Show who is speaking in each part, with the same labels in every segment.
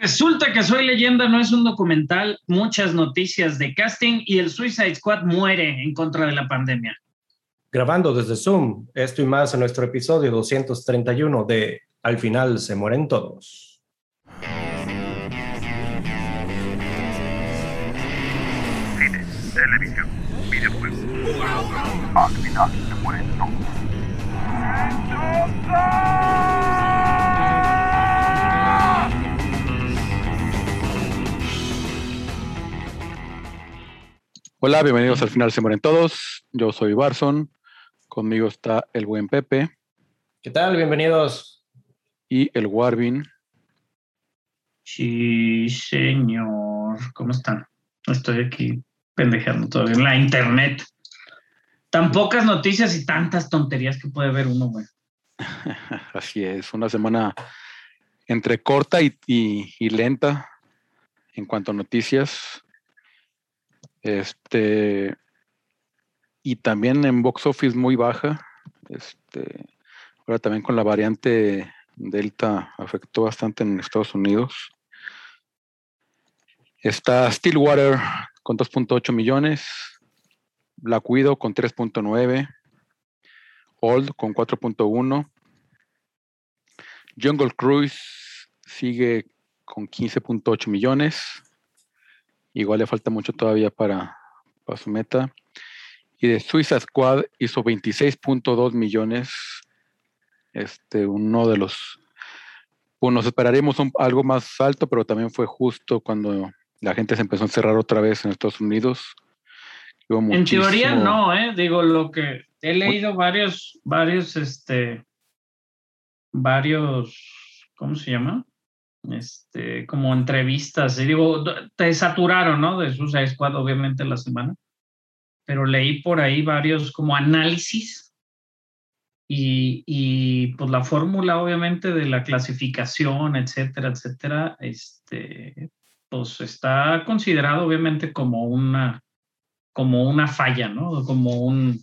Speaker 1: Resulta que Soy Leyenda no es un documental, muchas noticias de casting y el Suicide Squad muere en contra de la pandemia.
Speaker 2: Grabando desde Zoom, esto y más en nuestro episodio 231 de Al final se mueren todos.
Speaker 3: Cine, televisión, videojuegos. Al final se mueren todos.
Speaker 4: Hola, bienvenidos al final se mueren todos. Yo soy Barson. Conmigo está el buen Pepe
Speaker 2: ¿Qué tal? Bienvenidos.
Speaker 4: y el Warvin.
Speaker 1: Sí, señor. ¿Cómo están? Estoy aquí pendejeando todavía en la internet. Tan pocas noticias y tantas tonterías que puede ver uno, güey.
Speaker 4: Así es, una semana entre corta y, y- y lenta en cuanto a noticias. Este y también en box office muy baja. Este ahora también con la variante Delta afectó bastante en Estados Unidos. Está Stillwater con 2.8 millones, Black Widow con 3.9, Old con 4.1, Jungle Cruise sigue con 15.8 millones. Igual le falta mucho todavía para, para su meta. Y de Suiza Squad hizo 26.2 millones. Este, uno de los. Pues nos esperaríamos un- algo más alto, pero también fue justo cuando la gente se empezó a encerrar otra vez en Estados Unidos. Hubo
Speaker 1: En teoría no, ¿eh? Digo, lo que he leído varios, varios, este, varios, ¿cómo se llama? Este, como entrevistas. Y digo, te saturaron, ¿no? De Suicide Squad, obviamente, la semana. Pero leí por ahí varios como análisis. Y, y pues la fórmula, obviamente, de la clasificación, etcétera, etcétera, este, pues está considerado, obviamente, como una como una falla, ¿no? Como un,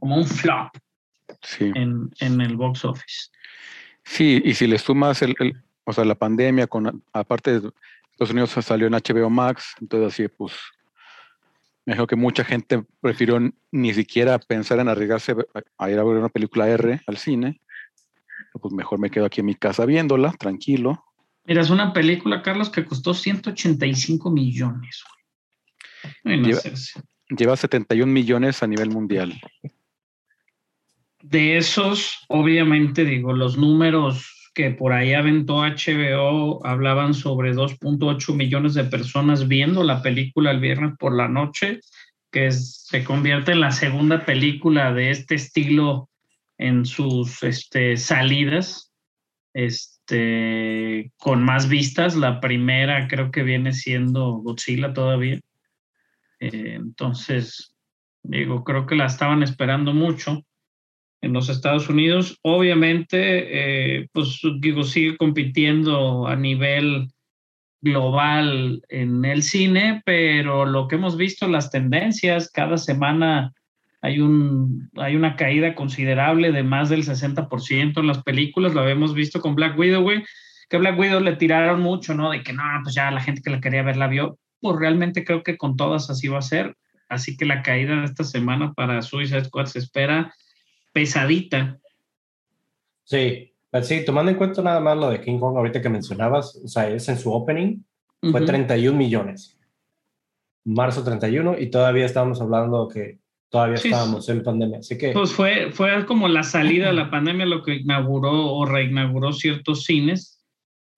Speaker 1: como un flop
Speaker 4: Sí.
Speaker 1: en, en el box office.
Speaker 4: Sí, y si le sumas el, el- o sea, la pandemia, con aparte de Estados Unidos salió en HBO Max, entonces así pues me dijo que mucha gente prefirió ni siquiera pensar en arriesgarse a- ir a ver una película R al cine. Pues mejor me quedo aquí en mi casa viéndola, tranquilo.
Speaker 1: Mira, es una película, Carlos, que costó 185 millones.
Speaker 4: Lleva 71 millones a nivel mundial.
Speaker 1: De esos, obviamente, digo, los números que por ahí aventó HBO hablaban sobre 2.8 millones de personas viendo la película el viernes por la noche, que es- se convierte en la segunda película de este estilo en sus este, salidas, este, con más vistas. La primera creo que viene siendo Godzilla todavía. Eh, entonces, digo, creo que la estaban esperando mucho en los Estados Unidos. Obviamente, eh, pues digo, sigue compitiendo a nivel global en el cine, pero lo que hemos visto, las tendencias, cada semana hay, un, hay una caída considerable de más del 60% en las películas, lo habíamos visto con Black Widow, güey, que a Black Widow le tiraron mucho, ¿no? De que no, pues ya la gente que la quería ver la vio, pues realmente creo que con todas así va a ser, así que la caída de esta semana para Suicide Squad se espera pesadita.
Speaker 2: Sí, pero sí, tomando en cuenta nada más lo de King Kong ahorita que mencionabas, o sea, es en su opening, fue
Speaker 1: Ujú.
Speaker 2: 31 millones. Marzo 31 y todavía estábamos hablando que todavía
Speaker 1: Sí,
Speaker 2: estábamos en pandemia. Así que
Speaker 1: Pues fue, fue como la salida de la pandemia lo que inauguró o reinauguró ciertos cines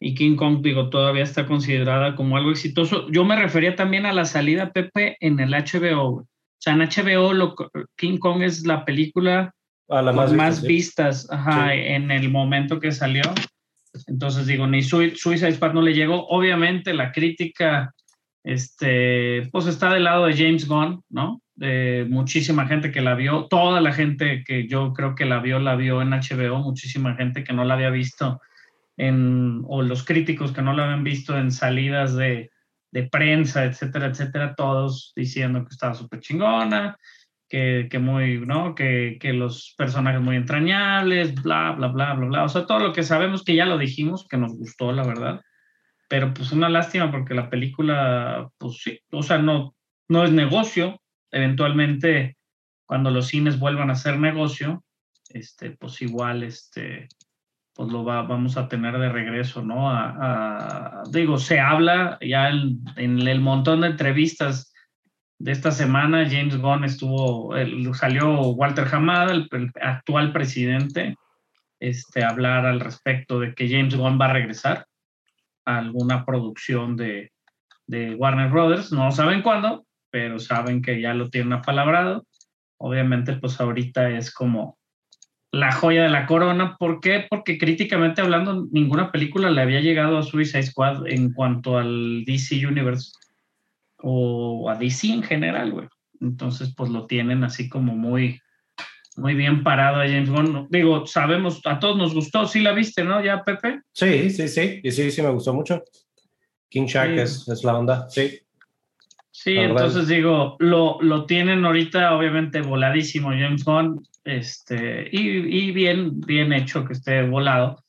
Speaker 1: y King Kong, digo, todavía está considerada como algo exitoso. Yo me refería también a la salida, Pepe, en el HBO. O sea, en HBO lo, King Kong es la película
Speaker 2: a la más,
Speaker 1: más,
Speaker 2: vista, sí.
Speaker 1: vistas ajá,
Speaker 2: Sí.
Speaker 1: en el momento que salió. Entonces digo, ni Sui- Suicide Squad no le llegó. Obviamente la crítica, este, pues está del lado de James Gunn, ¿no? De muchísima gente que la vio, toda la gente que yo creo que la vio, la vio en HBO, muchísima gente que no la había visto en, o los críticos que no la habían visto en salidas de, de prensa, etcétera, etcétera, todos diciendo que estaba súper chingona, que, que muy, ¿no? Que, que los personajes muy entrañables, bla, bla, bla, bla, bla. O sea, todo lo que sabemos que ya lo dijimos, que nos gustó, la verdad. pero pues una lástima porque la película, pues sí, o sea, no, no es negocio. Eventualmente, cuando los cines vuelvan a ser negocio, este, pues igual, este, pues lo va, vamos a tener de regreso, ¿no? A, a- digo, se habla ya en, en el montón de entrevistas de esta semana, James Gunn estuvo, el- salió Walter Hamada, el, actual presidente, este, hablar al respecto de que James Gunn va a regresar a alguna producción de, de Warner Brothers. No saben cuándo, pero saben que ya lo tienen apalabrado. Obviamente, pues ahorita es como la joya de la corona. ¿Por qué? Porque críticamente hablando, ninguna película le había llegado a Suicide Squad en cuanto al DC Universe o a DC en general, güey. Entonces, pues lo tienen así como muy, muy bien parado a James Gunn. Digo, sabemos, a todos nos gustó, sí la viste, ¿no? Ya, Pepe.
Speaker 2: Sí, sí, sí. Y sí, sí, me gustó mucho. King Shark
Speaker 1: Sí.
Speaker 2: es, es la onda. Sí.
Speaker 1: Sí,
Speaker 2: La verdad
Speaker 1: entonces digo, lo, lo tienen ahorita obviamente voladísimo James Gunn, este, y, y bien, bien hecho que esté volado.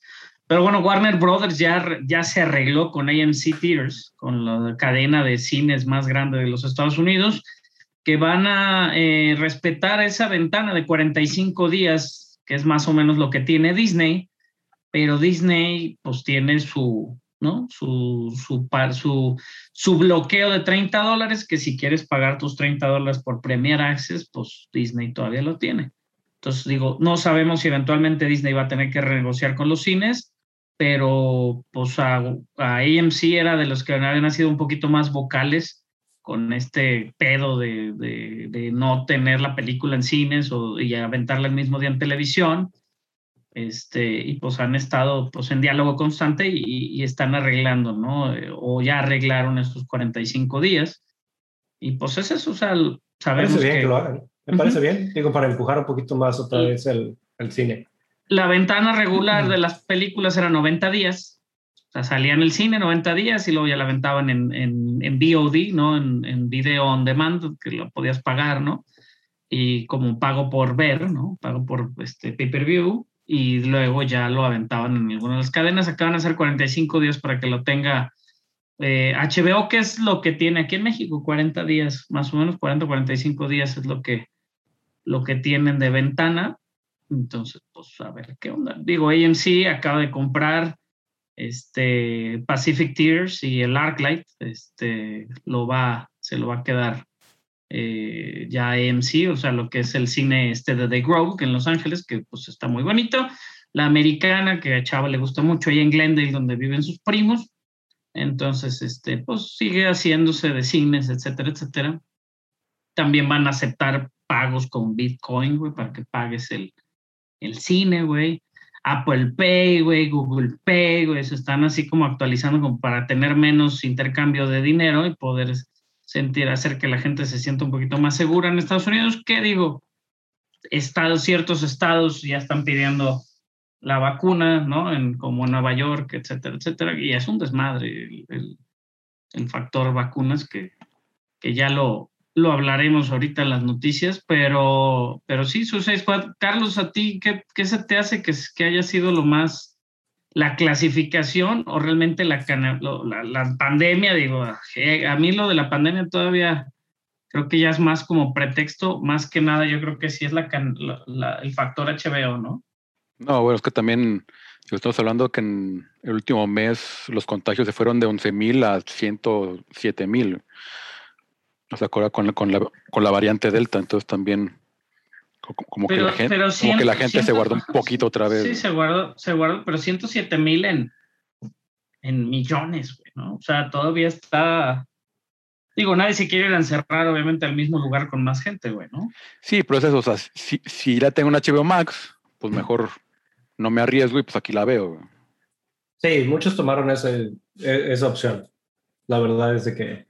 Speaker 1: Pero bueno, Warner Brothers ya, ya se arregló con AMC Theaters, con la cadena de cines más grande de los Estados Unidos, que van a eh, respetar esa ventana de 45 días, que es más o menos lo que tiene Disney, pero Disney pues tiene su, ¿no? Su, su, su, su bloqueo de 30 dólares, que si quieres pagar tus 30 dólares por Premier Access, pues Disney todavía lo tiene. Entonces digo, no sabemos si eventualmente Disney va a tener que renegociar con los cines, pero pues a, a AMC era de los que habían sido un poquito más vocales con este pedo de, de- de no tener la película en cines o, y aventarla el mismo día en televisión este, y pues han estado pues en diálogo constante y, y están arreglando, ¿no? Eh, O ya arreglaron estos 45 días. Y pues es eso, o sea,
Speaker 2: Me
Speaker 1: sabemos
Speaker 2: parece bien que,
Speaker 1: que
Speaker 2: lo hagan. Me parece bien. Digo, para empujar un poquito más otra vez el, el cine.
Speaker 1: La ventana regular de las películas era 90 días. O sea, salía en el cine 90 días y luego ya la aventaban en, en, en VOD, ¿no? En, en video on demand, que lo podías pagar, ¿no? Y como pago por ver, ¿no? Pago por este pay-per-view. Y luego ya lo aventaban en alguna de las cadenas. Acaban de hacer 45 días para que lo tenga eh, HBO, que es lo que tiene aquí en México, 40 días, más o menos 40 45 días es lo que, lo que tienen de ventana. Entonces, pues a ver qué onda. Digo, AMC acaba de comprar este Pacific Tears y el Arclight, este lo va, se lo va a quedar eh, ya AMC, o sea, lo que es el cine este de The Grove que en Los Ángeles, que pues está muy bonito. La americana, que a Chava le gusta mucho, ahí en Glendale, donde viven sus primos. Entonces, este, pues sigue haciéndose de cines, etcétera, etcétera. También van a aceptar pagos con Bitcoin, güey, para que pagues el, el cine, güey. Apple Pay, güey, Google Pay, güey, se están así como actualizando como para tener menos intercambio de dinero y poder sentir, hacer que la gente se sienta un poquito más segura en Estados Unidos. ¿Qué digo? Estados, ciertos estados ya están pidiendo la vacuna, ¿no? En, como en Nueva York, etcétera, etcétera. Y es un desmadre el, el, el factor vacunas que, que ya lo, lo hablaremos ahorita en las noticias, pero, pero sí, Suicide Squad. Carlos, ¿a ti qué, qué se te hace que, que haya sido lo más, la clasificación o realmente la, la, la pandemia? Digo, a mí lo de la pandemia todavía creo que ya es más como pretexto, más que nada yo creo que sí es la, la- el factor HBO, ¿no?
Speaker 4: No, bueno, es que también estamos hablando que en el último mes los contagios se fueron de 11.000 a 107.000. O sea, ahora con, la- con, la, con la variante Delta, entonces también co- como, que,
Speaker 1: Pero-
Speaker 4: la gente,
Speaker 1: pero
Speaker 4: como que la gente se guardó un poquito otra vez.
Speaker 1: Sí, se guardó, se guardó, pero 107 mil en, en millones, güey, ¿no? O sea, todavía está. Digo, nadie se quiere ir a encerrar, obviamente, al mismo lugar con más gente, güey, ¿no?
Speaker 4: Sí, pero es eso, o sea, si, si ya tengo un HBO Max, pues mejor no me arriesgo y pues aquí la veo. güey.
Speaker 2: Sí, muchos tomaron ese, e- esa opción. La verdad es de que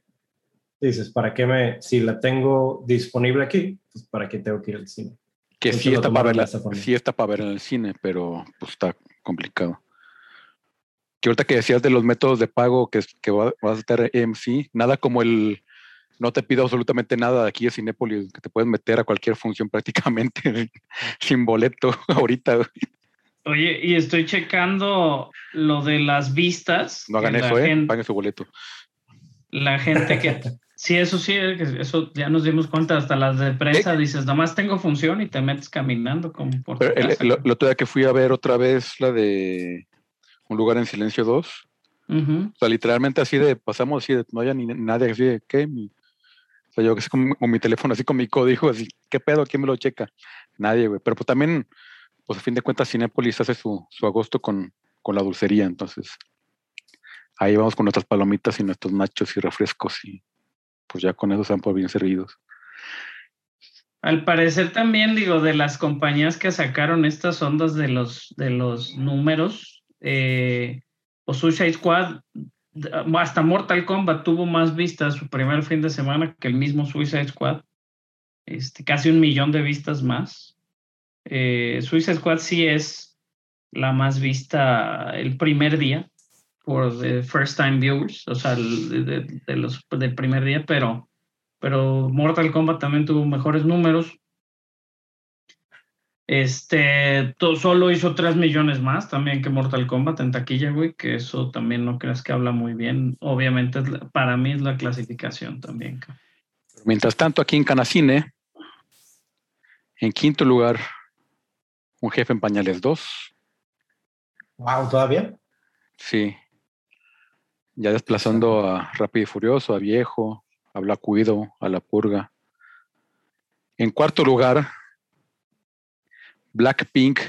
Speaker 2: dices, ¿para qué me, si la tengo disponible aquí, pues para qué tengo que ir al cine?
Speaker 4: Que sí está, para verla, sí está para ver en el cine, pero pues está complicado. Que ahorita que decías de los métodos de pago que, es- que va, vas a estar AMC, nada como el no te pido absolutamente nada de aquí de Cinépolis, que te puedes meter a cualquier función prácticamente sin boleto ahorita.
Speaker 1: Oye, y estoy checando lo de las vistas.
Speaker 4: No hagan
Speaker 1: la
Speaker 4: eso, ¿eh?
Speaker 1: gen-
Speaker 4: Paguen su boleto.
Speaker 1: La gente que... Sí, eso sí, eh, eso ya nos dimos cuenta, hasta las de prensa dices, nomás tengo función y te metes caminando como por
Speaker 4: Pero el, el- el otro día que fui a ver otra vez la de Un lugar en silencio 2,
Speaker 1: Ujú.
Speaker 4: o sea, literalmente así de, pasamos así de, no había ni nadie así de, ¿qué? Mi- o sea, yo que sé con, con mi teléfono, así con mi código, así, ¿qué pedo? ¿Quién me lo checa? Nadie, güey. Pero pues también, pues a fin de cuentas, Cinépolis hace su, su agosto con, con la dulcería, entonces ahí vamos con nuestras palomitas y nuestros nachos y refrescos y pues ya con eso dan por bien servidos.
Speaker 1: Al parecer también, digo, de las compañías que sacaron estas ondas de los, de los números, eh, o Suicide Squad, hasta Mortal Kombat tuvo más vistas su primer fin de semana que el mismo Suicide Squad. Este, casi un millón de vistas más. Eh, Suicide Squad sí es la más vista el primer día por the first time viewers, o sea, de, de- de los del primer día, pero pero Mortal Kombat también tuvo mejores números. Este, to- solo hizo 3 millones más también que Mortal Kombat en taquilla, güey, que eso también no creas que habla muy bien. Obviamente, es la- para mí es la clasificación también.
Speaker 4: Mientras tanto, aquí en Canacine, en quinto lugar, un jefe en pañales 2.
Speaker 2: Wow, todavía.
Speaker 4: Sí. Ya desplazando a Rápido y Furioso, a Viejo, a Black Widow, a La Purga. En cuarto lugar, Blackpink,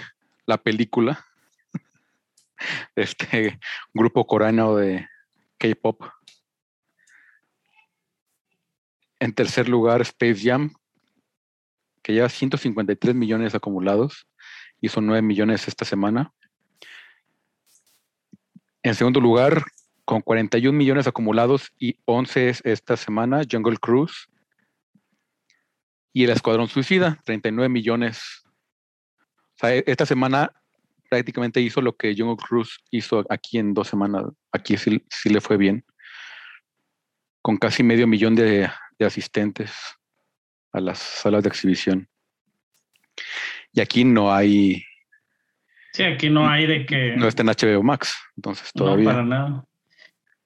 Speaker 4: la película. Este grupo coreano de K-pop. En tercer lugar, Space Jam, que lleva 153 millones acumulados. Hizo 9 millones esta semana. En segundo lugar, con 41 millones acumulados y 11 es esta semana, Jungle Cruise. Y el Escuadrón Suicida, 39 millones. O sea, e- esta semana prácticamente hizo lo que Jungle Cruise hizo aquí en dos semanas. Aquí sí, sí le fue bien. Con casi medio millón de, de asistentes a las salas de exhibición. Y aquí no hay,
Speaker 1: Sí, aquí no hay de que.
Speaker 4: no está en HBO Max, entonces
Speaker 1: No,
Speaker 4: todavía.
Speaker 1: para nada.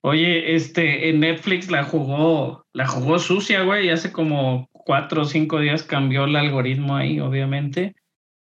Speaker 1: Oye, este, en Netflix la jugó, la jugó sucia, güey, hace como cuatro o cinco días cambió el algoritmo ahí, obviamente.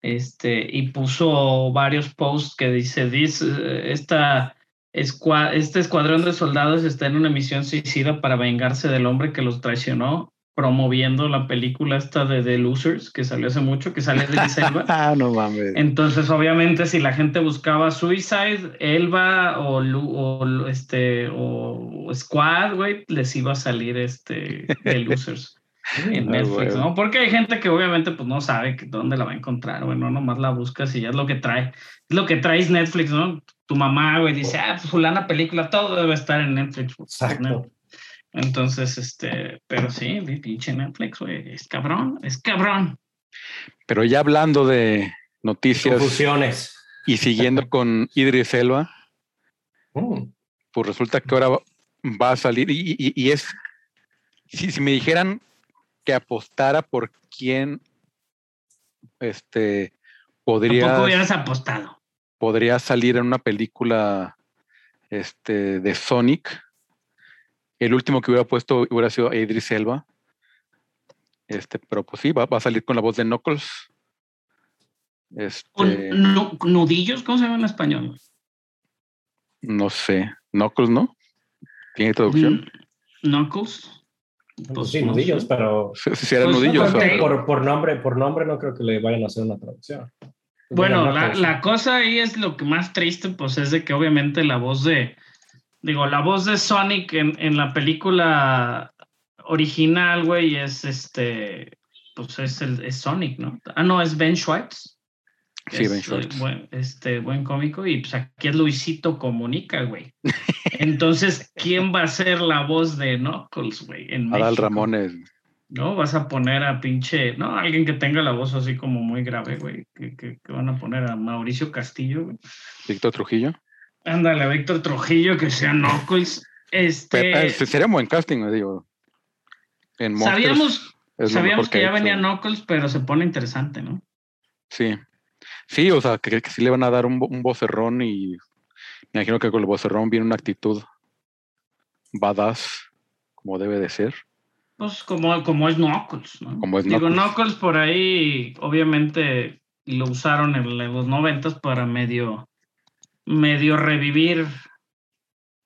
Speaker 1: Este, y puso varios posts que dice, "This, eh, esta este escuadrón de soldados está en una misión suicida para vengarse del hombre que los traicionó, promoviendo la película esta de The Losers, que salió hace mucho, que sale de Elba.
Speaker 4: Ah, no mames.
Speaker 1: Entonces, obviamente, si la gente buscaba Suicide, Elba o, Lu- o este o Squad, güey, les iba a salir este The Losers en
Speaker 4: Ah,
Speaker 1: Netflix. ¿no? Porque hay gente que obviamente pues no sabe que dónde la va a encontrar, güey, no nomás la buscas y ya es lo que trae. Es lo que traes Netflix, ¿no? Tu mamá, güey, dice, ah, pues fulana película, todo debe estar en Netflix. güey".
Speaker 2: Exacto.
Speaker 1: Entonces, este, pero sí, pinche Netflix, güey, es cabrón, es cabrón.
Speaker 4: Pero ya hablando de noticias
Speaker 2: Confusiones.
Speaker 4: y siguiendo con Idris Elba,
Speaker 2: Mm.
Speaker 4: pues resulta que ahora va- va a salir y, y- y es, si, si me dijeran que apostara por quién este, podría,
Speaker 1: Tampoco hubieras apostado.
Speaker 4: podría salir en una película este, de Sonic, el último que hubiera puesto hubiera sido a Idris Elba. Este, pero pues sí, va, va a salir con la voz de Knuckles. Este,
Speaker 1: Con nudillos, ¿cómo se llama en español?
Speaker 4: no sé, Knuckles, ¿no? ¿Tiene traducción?
Speaker 1: Mm, Knuckles.
Speaker 2: Pues sí,
Speaker 1: no
Speaker 2: nudillos, pero
Speaker 4: Sí, sí, eran
Speaker 1: Pues,
Speaker 4: nudillos. sea,
Speaker 2: por, por nombre, por nombre no creo que le vayan a hacer una traducción.
Speaker 1: Bueno, la, la cosa ahí es lo que más triste, pues es de que obviamente la voz de, digo, la voz de Sonic en, en la película original, güey, es este, pues es, el, es Sonic, ¿no? Ah, no, es Ben Schwartz.
Speaker 4: Sí,
Speaker 1: es,
Speaker 4: Ben
Speaker 1: eh,
Speaker 4: Schwartz.
Speaker 1: buen, este, buen cómico, y pues aquí es Luisito Comunica, güey. Entonces, ¿quién va a ser la voz de Knuckles, güey? En
Speaker 4: Adal
Speaker 1: México?
Speaker 4: Ramones.
Speaker 1: ¿no? Vas a poner a pinche, no, alguien que tenga la voz así como muy grave, güey, que, que- que van a poner a Mauricio Castillo, güey.
Speaker 4: Víctor Trujillo.
Speaker 1: Ándale, Víctor Trujillo, que sea Knuckles. Este,
Speaker 4: eh, sería un buen casting, me digo. En
Speaker 1: sabíamos, sabíamos que ya venía Knuckles, pero se pone interesante, ¿no?
Speaker 4: Sí. Sí, o sea, que, que sí le van a dar un, un vocerrón y me imagino que con el vocerrón viene una actitud badass, como debe de ser.
Speaker 1: Pues como, como es Knuckles, ¿no?
Speaker 4: Como es
Speaker 1: Digo,
Speaker 4: Knuckles.
Speaker 1: Knuckles por ahí, obviamente, lo usaron en los noventas para medio, medio revivir,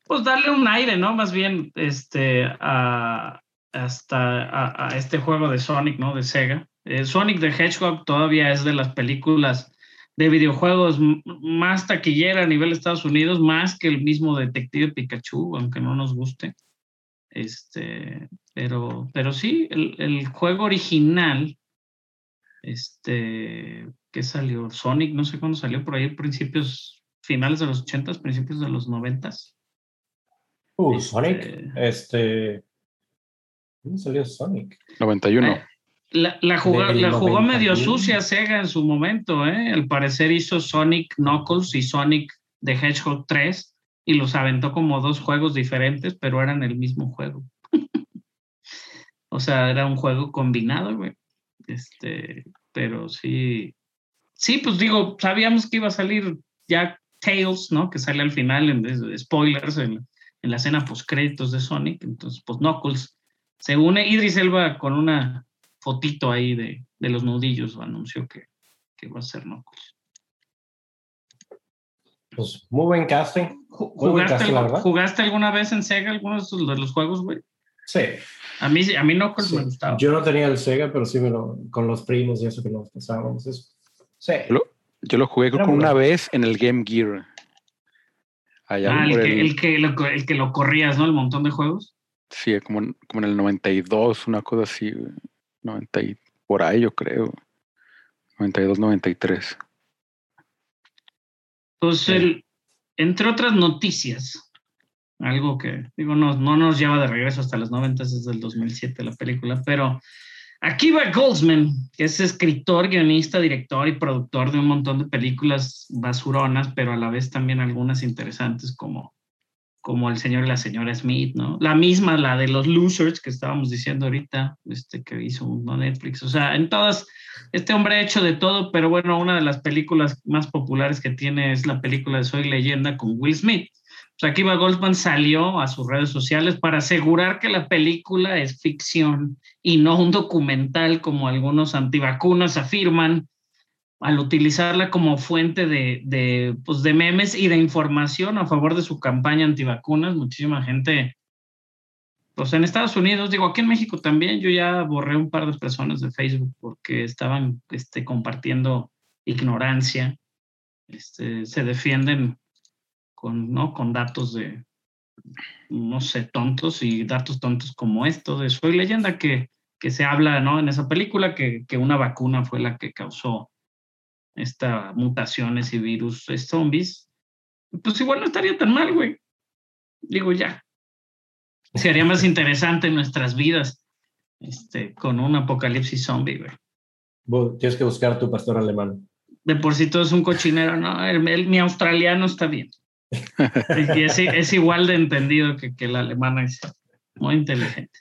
Speaker 1: pues darle un aire, ¿no? Más bien, este, a, hasta a, este juego de Sonic, ¿no? De Sega. Eh, Sonic the Hedgehog todavía es de las películas de videojuegos más taquillera a nivel de Estados Unidos, más que el mismo Detective Pikachu, aunque no nos guste. Este, pero, pero sí, el, el juego original, este, que salió? Sonic, no sé cuándo salió, por ahí principios, finales de los 80 principios de los 90
Speaker 2: Uh,
Speaker 1: Este-
Speaker 2: Sonic. Este. ¿Dónde salió Sonic?
Speaker 4: 91.
Speaker 1: Eh, La, la jugó, la jugó medio
Speaker 2: 91.
Speaker 1: sucia Sega en su momento, ¿eh? Al parecer hizo Sonic Knuckles y Sonic the Hedgehog 3 y los aventó como dos juegos diferentes, pero eran el mismo juego. o sea, era un juego combinado, güey. Este, pero sí. Sí, pues digo, sabíamos que iba a salir ya Tails, ¿no? Que sale al final en spoilers en, en la escena post créditos de Sonic. Entonces, pues Knuckles se une Idris Elba con una fotito ahí de, de los nudillos, anunció que, que va a ser Knuckles.
Speaker 2: Pues muy buen casting. Buen
Speaker 1: ¿Jugaste,
Speaker 2: casting, la
Speaker 1: algu-
Speaker 2: verdad.
Speaker 1: ¿Jugaste alguna vez en Sega alguno de, esos- de los juegos, güey?
Speaker 2: Sí.
Speaker 1: A mí, a mí Knuckles
Speaker 2: sí.
Speaker 1: me gustaba.
Speaker 2: Yo no tenía el Sega, pero sí me lo. Con los primos y eso que nos pasábamos. Eso. Sí.
Speaker 4: Lo, yo lo jugué creo
Speaker 2: Era
Speaker 4: que
Speaker 2: muy
Speaker 4: una vez en el Game Gear. Allá
Speaker 1: Ah, el que,
Speaker 4: el-
Speaker 1: el, que lo, el que lo corrías, ¿no? El montón de juegos.
Speaker 4: Sí, como, en- como en el 92, una cosa así. güey. 90 y por ahí yo creo. 92, 93.
Speaker 1: Pues,
Speaker 2: Sí.
Speaker 1: el, entre otras noticias, algo que, digo, no, no nos lleva de regreso hasta los 90, es del 2007 la película, pero Akiva Goldsman, que es escritor, guionista, director y productor de un montón de películas basuronas, pero a la vez también algunas interesantes como, como El señor y la señora Smith, ¿no? La misma, la de los Losers que estábamos diciendo ahorita, este que hizo uno Netflix. O sea, en todas, este hombre ha hecho de todo, pero bueno, una de las películas más populares que tiene es la película de Soy Leyenda con Will Smith. O sea, Akiva Goldsman salió a sus redes sociales para asegurar que la película es ficción y no un documental como algunos antivacunas afirman al utilizarla como fuente de, de, pues de memes y de información a favor de su campaña antivacunas. Muchísima gente, pues en Estados Unidos, digo, aquí en México también, yo ya borré un par de personas de Facebook porque estaban este, compartiendo ignorancia, este, se defienden con, ¿no? con datos de, no sé, tontos y datos tontos como esto de Soy leyenda que, que se habla ¿no? en esa película que, que una vacuna fue la que causó estas mutaciones y virus zombies, pues igual no estaría tan mal, güey. Digo, ya. Sería más interesante nuestras vidas este, con un apocalipsis zombie, güey.
Speaker 2: Tienes que buscar tu pastor alemán.
Speaker 1: De por sí todo es un cochinero, ¿no? El- el- mi australiano está bien. Y es, es igual de entendido que, que el alemán es muy inteligente.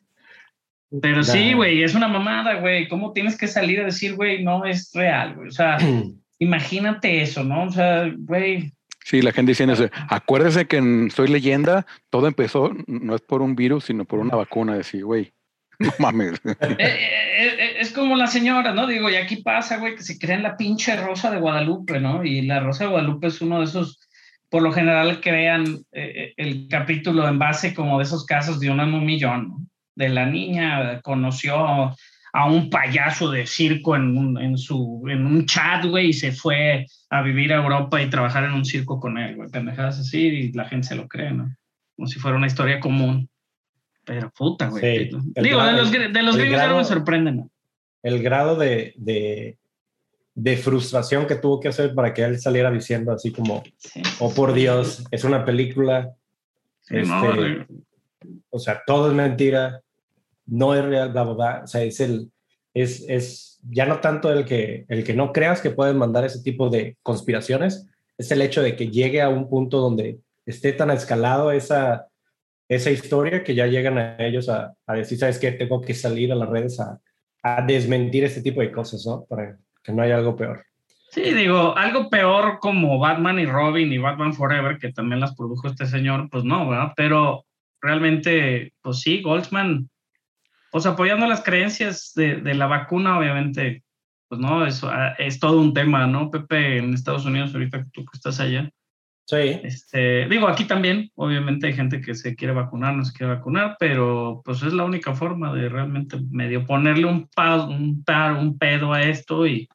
Speaker 1: Pero sí, güey, es una mamada, güey. ¿Cómo tienes que salir a decir, güey, no es real, güey? O sea, imagínate eso, ¿no? O sea, güey,
Speaker 4: Sí, la gente diciendo eso. Acuérdese que en Soy Leyenda todo empezó no es por un virus, sino por una vacuna. Decir, güey, no mames.
Speaker 1: Eh, eh, eh, es como la señora, ¿no? Digo, y aquí pasa, güey, que se crean la pinche Rosa de Guadalupe, ¿no? Y la Rosa de Guadalupe es uno de esos, por lo general crean eh, el capítulo en base como de esos casos de uno en un millón, ¿no? De la niña conoció a un payaso de circo en un, en su, en un chat, güey, y se fue a vivir a Europa y trabajar en un circo con él, güey. Pendejadas así y la gente se lo cree, ¿no? Como si fuera una historia común. Pero puta, güey.
Speaker 2: Sí,
Speaker 1: Digo, de
Speaker 2: grado-
Speaker 1: los, gr- de los gringos ya no me
Speaker 2: grado-
Speaker 1: sorprenden, ¿no?
Speaker 2: El grado de, de, de frustración que tuvo que hacer para que él saliera diciendo así como,
Speaker 1: Sí.
Speaker 2: oh por Dios, es una película,
Speaker 1: Sí,
Speaker 2: este, o sea, todo es mentira, no es real, bla, bla, bla. O sea, es el, es, es ya no tanto el que, el que no creas que pueden mandar ese tipo de conspiraciones, es el hecho de que llegue a un punto donde esté tan escalado esa, esa historia que ya llegan a ellos a, a decir, ¿sabes qué? Tengo que salir a las redes a, a desmentir este tipo de cosas, ¿no? Para que no haya algo peor.
Speaker 1: Sí, digo, algo peor como Batman y Robin y Batman Forever, que también las produjo este señor, pues no, ¿verdad? Pero realmente, pues sí, Goldsman, pues apoyando las creencias de, de la vacuna, obviamente, pues no, eso ah, es todo un tema, ¿no, Pepe, en Estados Unidos, ahorita tú que estás allá?
Speaker 2: Sí.
Speaker 1: Este, digo, aquí también, obviamente hay gente que se quiere vacunar, no se quiere vacunar, pero pues es la única forma de realmente medio ponerle un, pa, un, par, un pedo a esto y,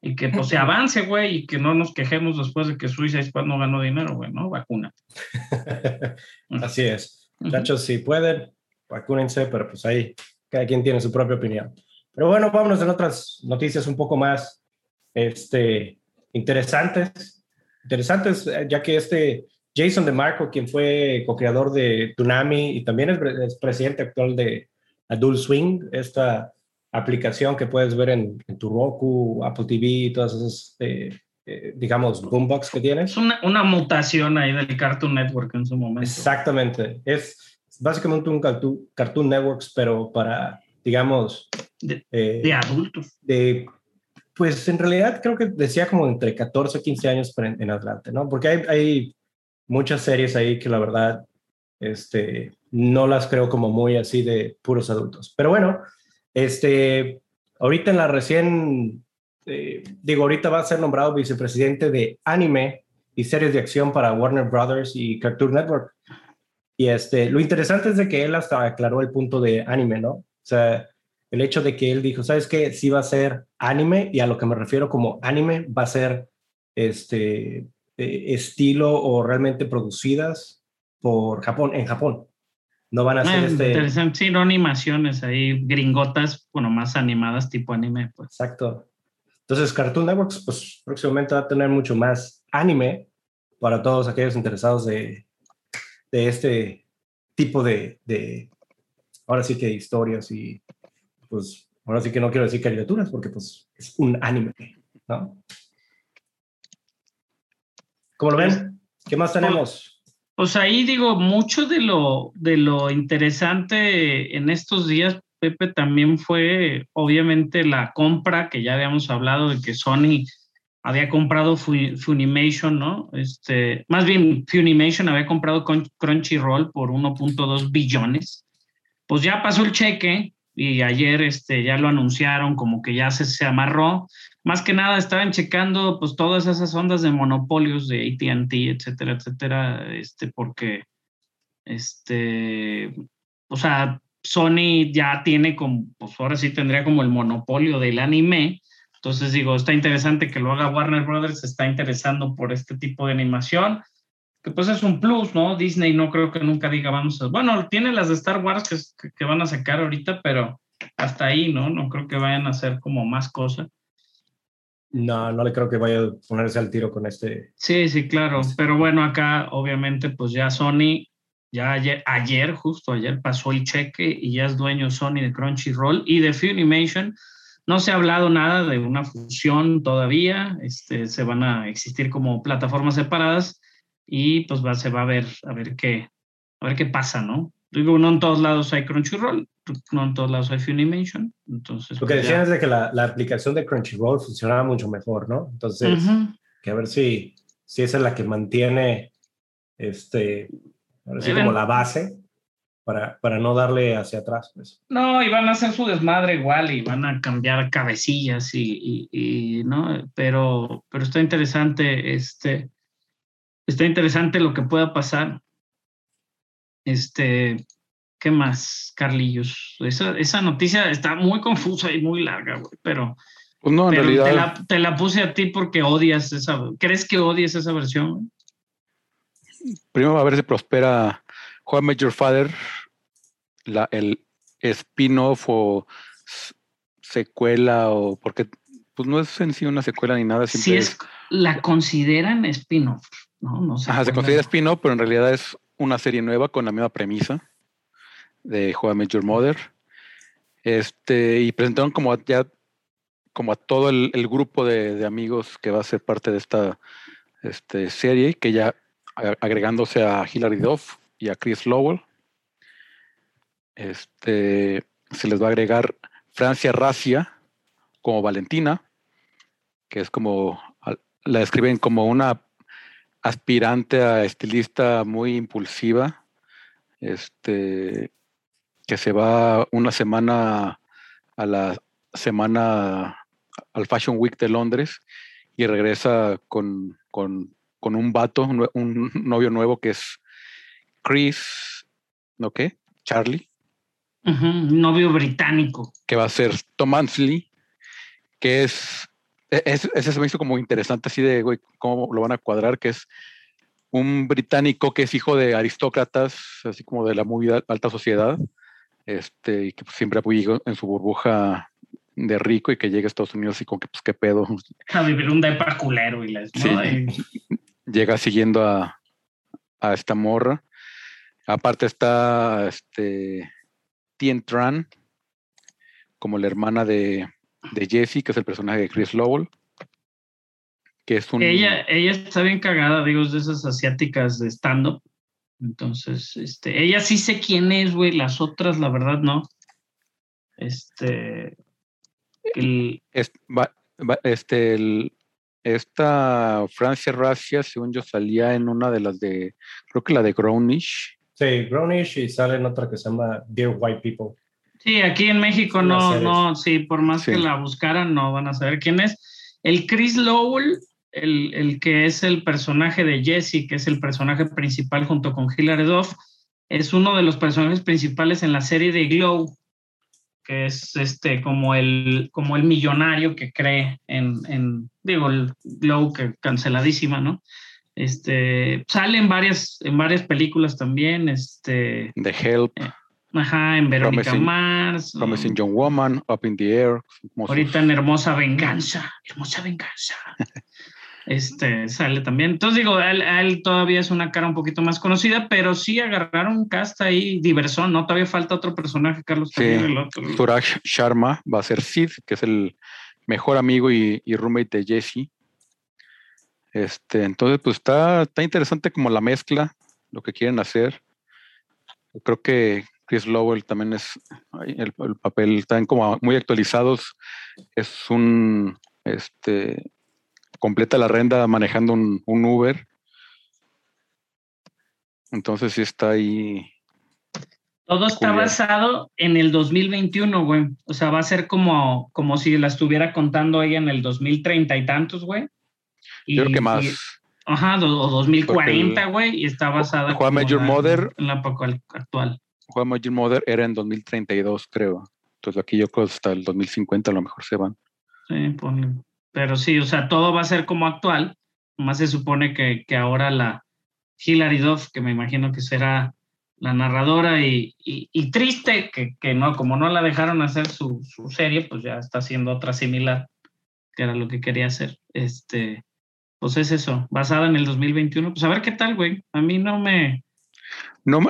Speaker 1: y que pues se avance, güey, y que no nos quejemos después de que Suiza Squad no ganó dinero, güey, ¿no? Vacuna.
Speaker 2: Así es. Muchachos, si pueden, vacúnense, pero pues ahí cada quien tiene su propia opinión. Pero bueno, vámonos en otras noticias un poco más este, interesantes interesantes, eh, ya que este Jason DeMarco, quien fue co-creador de Tsunami y también es, presidente actual de Adult Swing, esta aplicación que puedes ver en, tu Roku, Apple TV y todas esas, eh, eh, digamos, boombox que tienes.
Speaker 1: Es una, una, mutación ahí del Cartoon Network en su momento.
Speaker 2: Exactamente. Es básicamente un Cartoon, Cartoon Networks, pero para, digamos...
Speaker 1: De, de adultos.
Speaker 2: De pues en realidad creo que decía como entre 14 o 15 años en Atlanta, ¿no? Porque hay, hay, muchas series ahí que la verdad este, no las creo como muy así de puros adultos. Pero bueno, este, ahorita en la recién, eh, digo, ahorita va a ser nombrado vicepresidente de anime y series de acción para Warner Brothers y Cartoon Network. Y este, lo interesante es de que él hasta aclaró el punto de anime, ¿no? O sea, el hecho de que él dijo, ¿sabes qué? Sí va a ser anime y a lo que me refiero como anime va a ser este eh, estilo o realmente producidas por Japón, en Japón. No van a ser este...
Speaker 1: Interesante, sí, no animaciones ahí gringotas, bueno, más animadas tipo anime, pues.
Speaker 2: Exacto. Entonces Cartoon Networks, pues próximamente va a tener mucho más anime para todos aquellos interesados de, de este tipo de, de, ahora sí que historias y pues ahora sí que no quiero decir caricaturas porque pues es un anime, ¿no? ¿Cómo lo ven? ¿Qué más tenemos?
Speaker 1: Pues ahí digo, mucho de lo, de lo interesante en estos días, Pepe, también fue obviamente la compra que ya habíamos hablado de que Sony había comprado Funimation, ¿no? Este, más bien, Funimation había comprado Crunchyroll por 1.2 billones. Pues ya pasó el cheque, y ayer este, ya lo anunciaron como que ya se, se amarró. Más que nada estaban checando pues todas esas ondas de monopolios de ATT, etcétera, etcétera, este, porque, este, o sea, Sony ya tiene como, pues ahora sí tendría como el monopolio del anime. Entonces digo, está interesante que lo haga Warner Brothers, está interesando por este tipo de animación que pues es un plus, ¿no? Disney no creo que nunca diga vamos a... Bueno, tiene las de Star Wars que, que van a sacar ahorita, pero hasta ahí, ¿no? No creo que vayan a hacer como más cosas.
Speaker 2: No, no le creo que vaya a ponerse al tiro con este.
Speaker 1: Sí, sí, claro. Pero bueno, acá obviamente pues ya Sony, ya ayer, ayer, justo ayer pasó el cheque y ya es dueño Sony de Crunchyroll y de Funimation. No se ha hablado nada de una fusión todavía, este, se van a existir como plataformas separadas y pues va, se va a ver a ver qué a ver qué pasa, ¿no? Digo, no en todos lados hay Crunchyroll, no en todos lados hay Funimation, entonces...
Speaker 2: Lo que
Speaker 1: pues,
Speaker 2: decían es de que la, la, aplicación de Crunchyroll funcionaba mucho mejor, ¿no? Entonces, uh -huh. que a ver si, si esa es la que mantiene, este, ahora sí, como la base para, para no darle hacia atrás, pues.
Speaker 1: No, y van a hacer su desmadre igual y van a cambiar cabecillas y, y, y ¿no? Pero, pero está interesante, este está interesante lo que pueda pasar. Este, ¿qué más, Carlillos? Esa, esa noticia está muy confusa y muy larga, güey, pero,
Speaker 4: pues no, en
Speaker 1: pero
Speaker 4: realidad...
Speaker 1: te, la, te, la, puse a ti porque odias esa, ¿crees que odias esa versión?
Speaker 4: Primero a ver si prospera Juan Major Father, la, el spin-off o secuela o porque pues no es en sí una secuela ni nada.
Speaker 1: Si es, es, la consideran spin-off. No, no sé.
Speaker 4: Ajá, se considera spin-off, pero en realidad es una serie nueva con la misma premisa de How Your Mother. Este, y presentaron como a, ya como a todo el, grupo de, de, amigos que va a ser parte de esta este, serie, que ya agregándose a Hilary Duff y a Chris Lowell. Este, se les va a agregar Francia Racia como Valentina, que es como, la describen como una aspirante a estilista muy impulsiva, este, que se va una semana a la semana al Fashion Week de Londres y regresa con, con, con un vato, un, novio nuevo que es Chris, ¿no qué? Charlie,
Speaker 1: novio británico.
Speaker 4: que va a ser Tom Ansley, que es, e- es- ese se me hizo como interesante así de, güey, cómo lo van a cuadrar, que es un británico que es hijo de aristócratas, así como de la muy al- alta sociedad, este, y que pues, siempre vivido en su burbuja de rico y que llega a Estados Unidos y como que, pues, qué pedo,
Speaker 1: A vivir un depa culero y les. ¿no?
Speaker 4: Sí. Llega siguiendo a, a esta morra. Aparte está este Tien Tran, como la hermana de, de Jessie, que es el personaje de Chris Lowell, que es un...
Speaker 1: Ella, ella está bien cagada, digo, es de esas asiáticas de stand-up. Entonces, este, ella sí sé quién es, güey. Las otras, la verdad, no. Este. el-
Speaker 4: es- va- va- este, el- esta Francia Racia, según yo, salía en una de las de, creo que la de Grownish.
Speaker 2: Sí, Brownish y sale en otra que se llama Dear White People.
Speaker 1: sí, aquí en México no, no, sí, por más
Speaker 4: Sí.
Speaker 1: que la buscaran, no van a saber quién es. El Chris Lowell, el, el que es el personaje de Jesse, que es el personaje principal junto con Hilary Duff, es uno de los personajes principales en la serie de Glow, que es este como el, como el millonario que cree en, en digo, el Glow que canceladísima, ¿no? Este sale en varias, en varias películas también, este,
Speaker 4: The Help,
Speaker 1: ajá, en Verónica
Speaker 4: Promising-
Speaker 1: Mars,
Speaker 4: Promising Young Woman, Up in the Air.
Speaker 1: ahorita en Hermosa Venganza, Hermosa Venganza. Este sale también. Entonces digo, él, él todavía es una cara un poquito más conocida, pero sí agarraron un cast ahí diversón, ¿no? Todavía falta otro personaje, Carlos.
Speaker 4: Sí.
Speaker 1: el otro.
Speaker 4: Suraj Sharma va a ser Sid, que es el mejor amigo y, y roommate de Jesse. Este, entonces, pues está, está interesante como la mezcla, lo que quieren hacer. Yo creo que Chris Lowell también es, el, el papel, están como muy actualizados. Es un, este, completa la renda manejando un, un Uber. Entonces sí está ahí.
Speaker 1: Todo está basado en el 2021, güey. O sea, va a ser como, como si la estuviera contando ella en el 2030 y tantos, güey. Y-
Speaker 4: Yo creo que
Speaker 1: y-
Speaker 4: más.
Speaker 1: ajá, o 2040,
Speaker 4: Porque el-
Speaker 1: güey, y está basada en la-
Speaker 4: Mother-
Speaker 1: en la actual.
Speaker 4: De Magic Mother era en 2032, creo. Entonces aquí yo creo que hasta el 2050 a lo mejor se van.
Speaker 1: Sí, ponle. Pero sí, o sea, todo va a ser como actual. Más se supone que, que ahora la Hilary Duff, que me imagino que será la narradora y, y- y triste que, que no, como no la dejaron hacer su, su serie, pues ya está haciendo otra similar, que era lo que quería hacer. Este, pues es eso, basada en el 2021. Pues a ver qué tal, güey. A mí no me...
Speaker 4: No,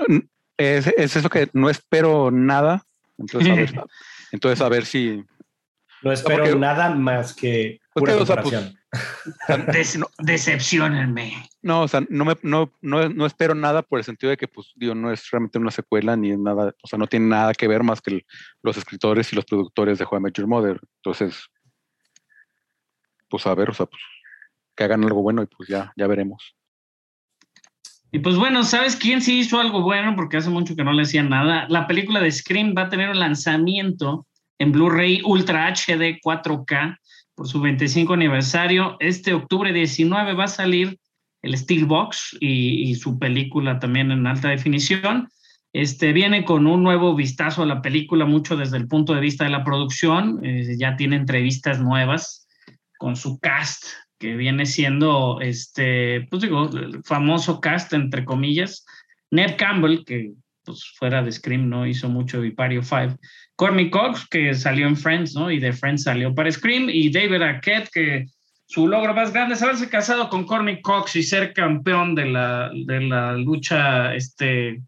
Speaker 4: es, es eso que no espero nada. Entonces a ver, entonces, a ver si.
Speaker 2: No espero
Speaker 4: porque-
Speaker 2: nada más que
Speaker 4: Porque,
Speaker 2: pura
Speaker 4: o sea, pues,
Speaker 2: comparación.
Speaker 4: o sea,
Speaker 1: Des-
Speaker 4: no,
Speaker 1: decepciónenme.
Speaker 4: no, o sea, no, me, no, no, no espero nada por el sentido de que, pues, digo, no es realmente una secuela ni es nada, o sea, no tiene nada que ver más que el- los escritores y los productores de de Major Mother. Entonces, pues a ver, o sea, pues, que hagan algo bueno y pues ya, ya veremos.
Speaker 1: Y pues bueno, ¿sabes quién sí hizo algo bueno? Porque hace mucho que no le hacían nada. La película de Scream va a tener un lanzamiento en Blu-ray Ultra HD 4K por su 25 aniversario. Este octubre 19 va a salir el Steelbox y, y su película también en alta definición. Este viene con un nuevo vistazo a la película, mucho desde el punto de vista de la producción. Eh, ya tiene entrevistas nuevas con su cast, que viene siendo, este, pues digo, el famoso cast, entre comillas. Ned Campbell, que pues fuera de Scream, ¿no? Hizo mucho Vipario 5. Courtney Cox, que salió en Friends, ¿no? Y de Friends salió para Scream. Y David Arquette, que su logro más grande es haberse casado con Courtney Cox y ser campeón de la, de la lucha, este,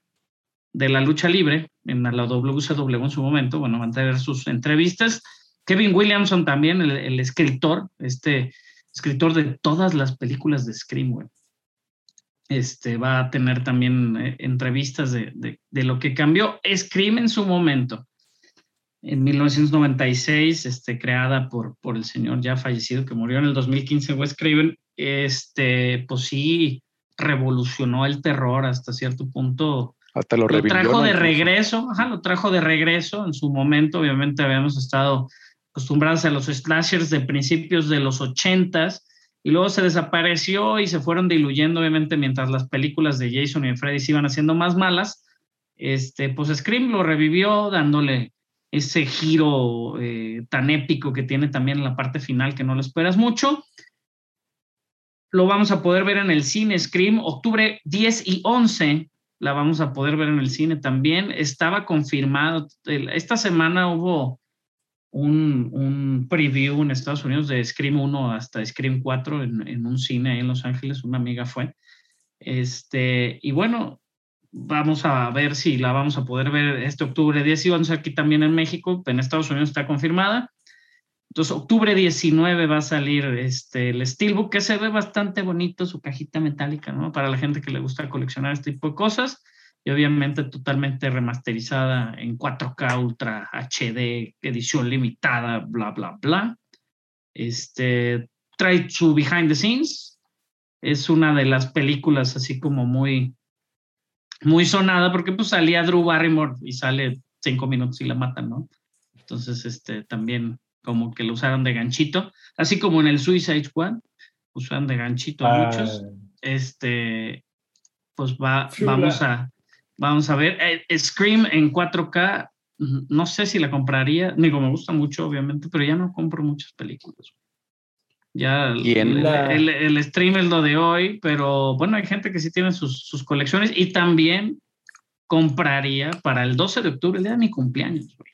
Speaker 1: de la lucha libre en la WCW en su momento. Bueno, van a tener sus entrevistas. Kevin Williamson también, el, escritor, este escritor de todas las películas de Scream, güey. Este, va a tener también eh, entrevistas de, de, lo que cambió Scream en su momento. En 1996, este, creada por, por el señor ya fallecido que murió en el 2015, Wes Craven, este, pues sí, revolucionó el terror hasta cierto punto.
Speaker 4: Hasta lo,
Speaker 1: Lo trajo de regreso, ajá, lo trajo de regreso en su momento. Obviamente habíamos estado acostumbrados a los slashers de principios de los ochentas y luego se desapareció y se fueron diluyendo, obviamente, mientras las películas de Jason y de Freddy se iban haciendo más malas. Este, pues Scream lo revivió dándole ese giro eh, tan épico que tiene también en la parte final que no lo esperas mucho. Lo vamos a poder ver en el cine Scream, octubre 10 y 11 la vamos a poder ver en el cine también. Estaba confirmado, esta semana hubo un, un preview en Estados Unidos de Scream 1 hasta Scream 4 en, en un cine ahí en Los Ángeles, una amiga fue. Este, y bueno, vamos a ver si la vamos a poder ver este octubre 10 y 11 aquí también en México, en Estados Unidos está confirmada. Entonces, octubre 19 va a salir este, el Steelbook, que se ve bastante bonito, su cajita metálica, ¿no? Para la gente que le gusta coleccionar este tipo de cosas. Y obviamente totalmente remasterizada en 4K Ultra HD, edición limitada, bla, bla, bla. Este, trae su behind the scenes. Es una de las películas así como muy, muy sonada, porque pues salía Drew Barrymore y sale cinco minutos y la matan, ¿no? Entonces, este, también como que lo usaron de ganchito, así como en el Suicide Squad, usaron de ganchito a
Speaker 2: Ah,
Speaker 1: muchos. Este, pues va,
Speaker 2: Chula.
Speaker 1: vamos a, vamos a ver. Eh, Scream en 4K, mm, no sé si la compraría, digo, me gusta mucho, obviamente, pero ya no compro muchas películas. Ya el, el- el stream es lo de hoy, pero bueno, hay gente que sí tiene sus, sus colecciones y también compraría para el 12 de octubre, el día de mi cumpleaños. güey.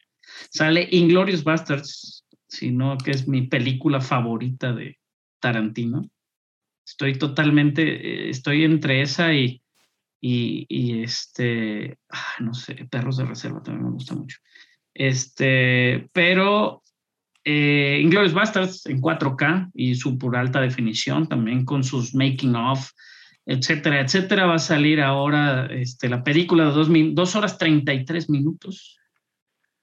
Speaker 1: Sale Inglorious Bastards, sino que es mi película favorita de Tarantino. Estoy totalmente, eh, estoy entre esa y, y, y este, ah, no sé, Perros de Reserva también me gusta mucho. Este, pero eh, Inglourious Bastards en 4K y super alta definición, también con sus making of, etcétera, etcétera. Va a salir ahora este, la película de dos, min- dos horas 33 minutos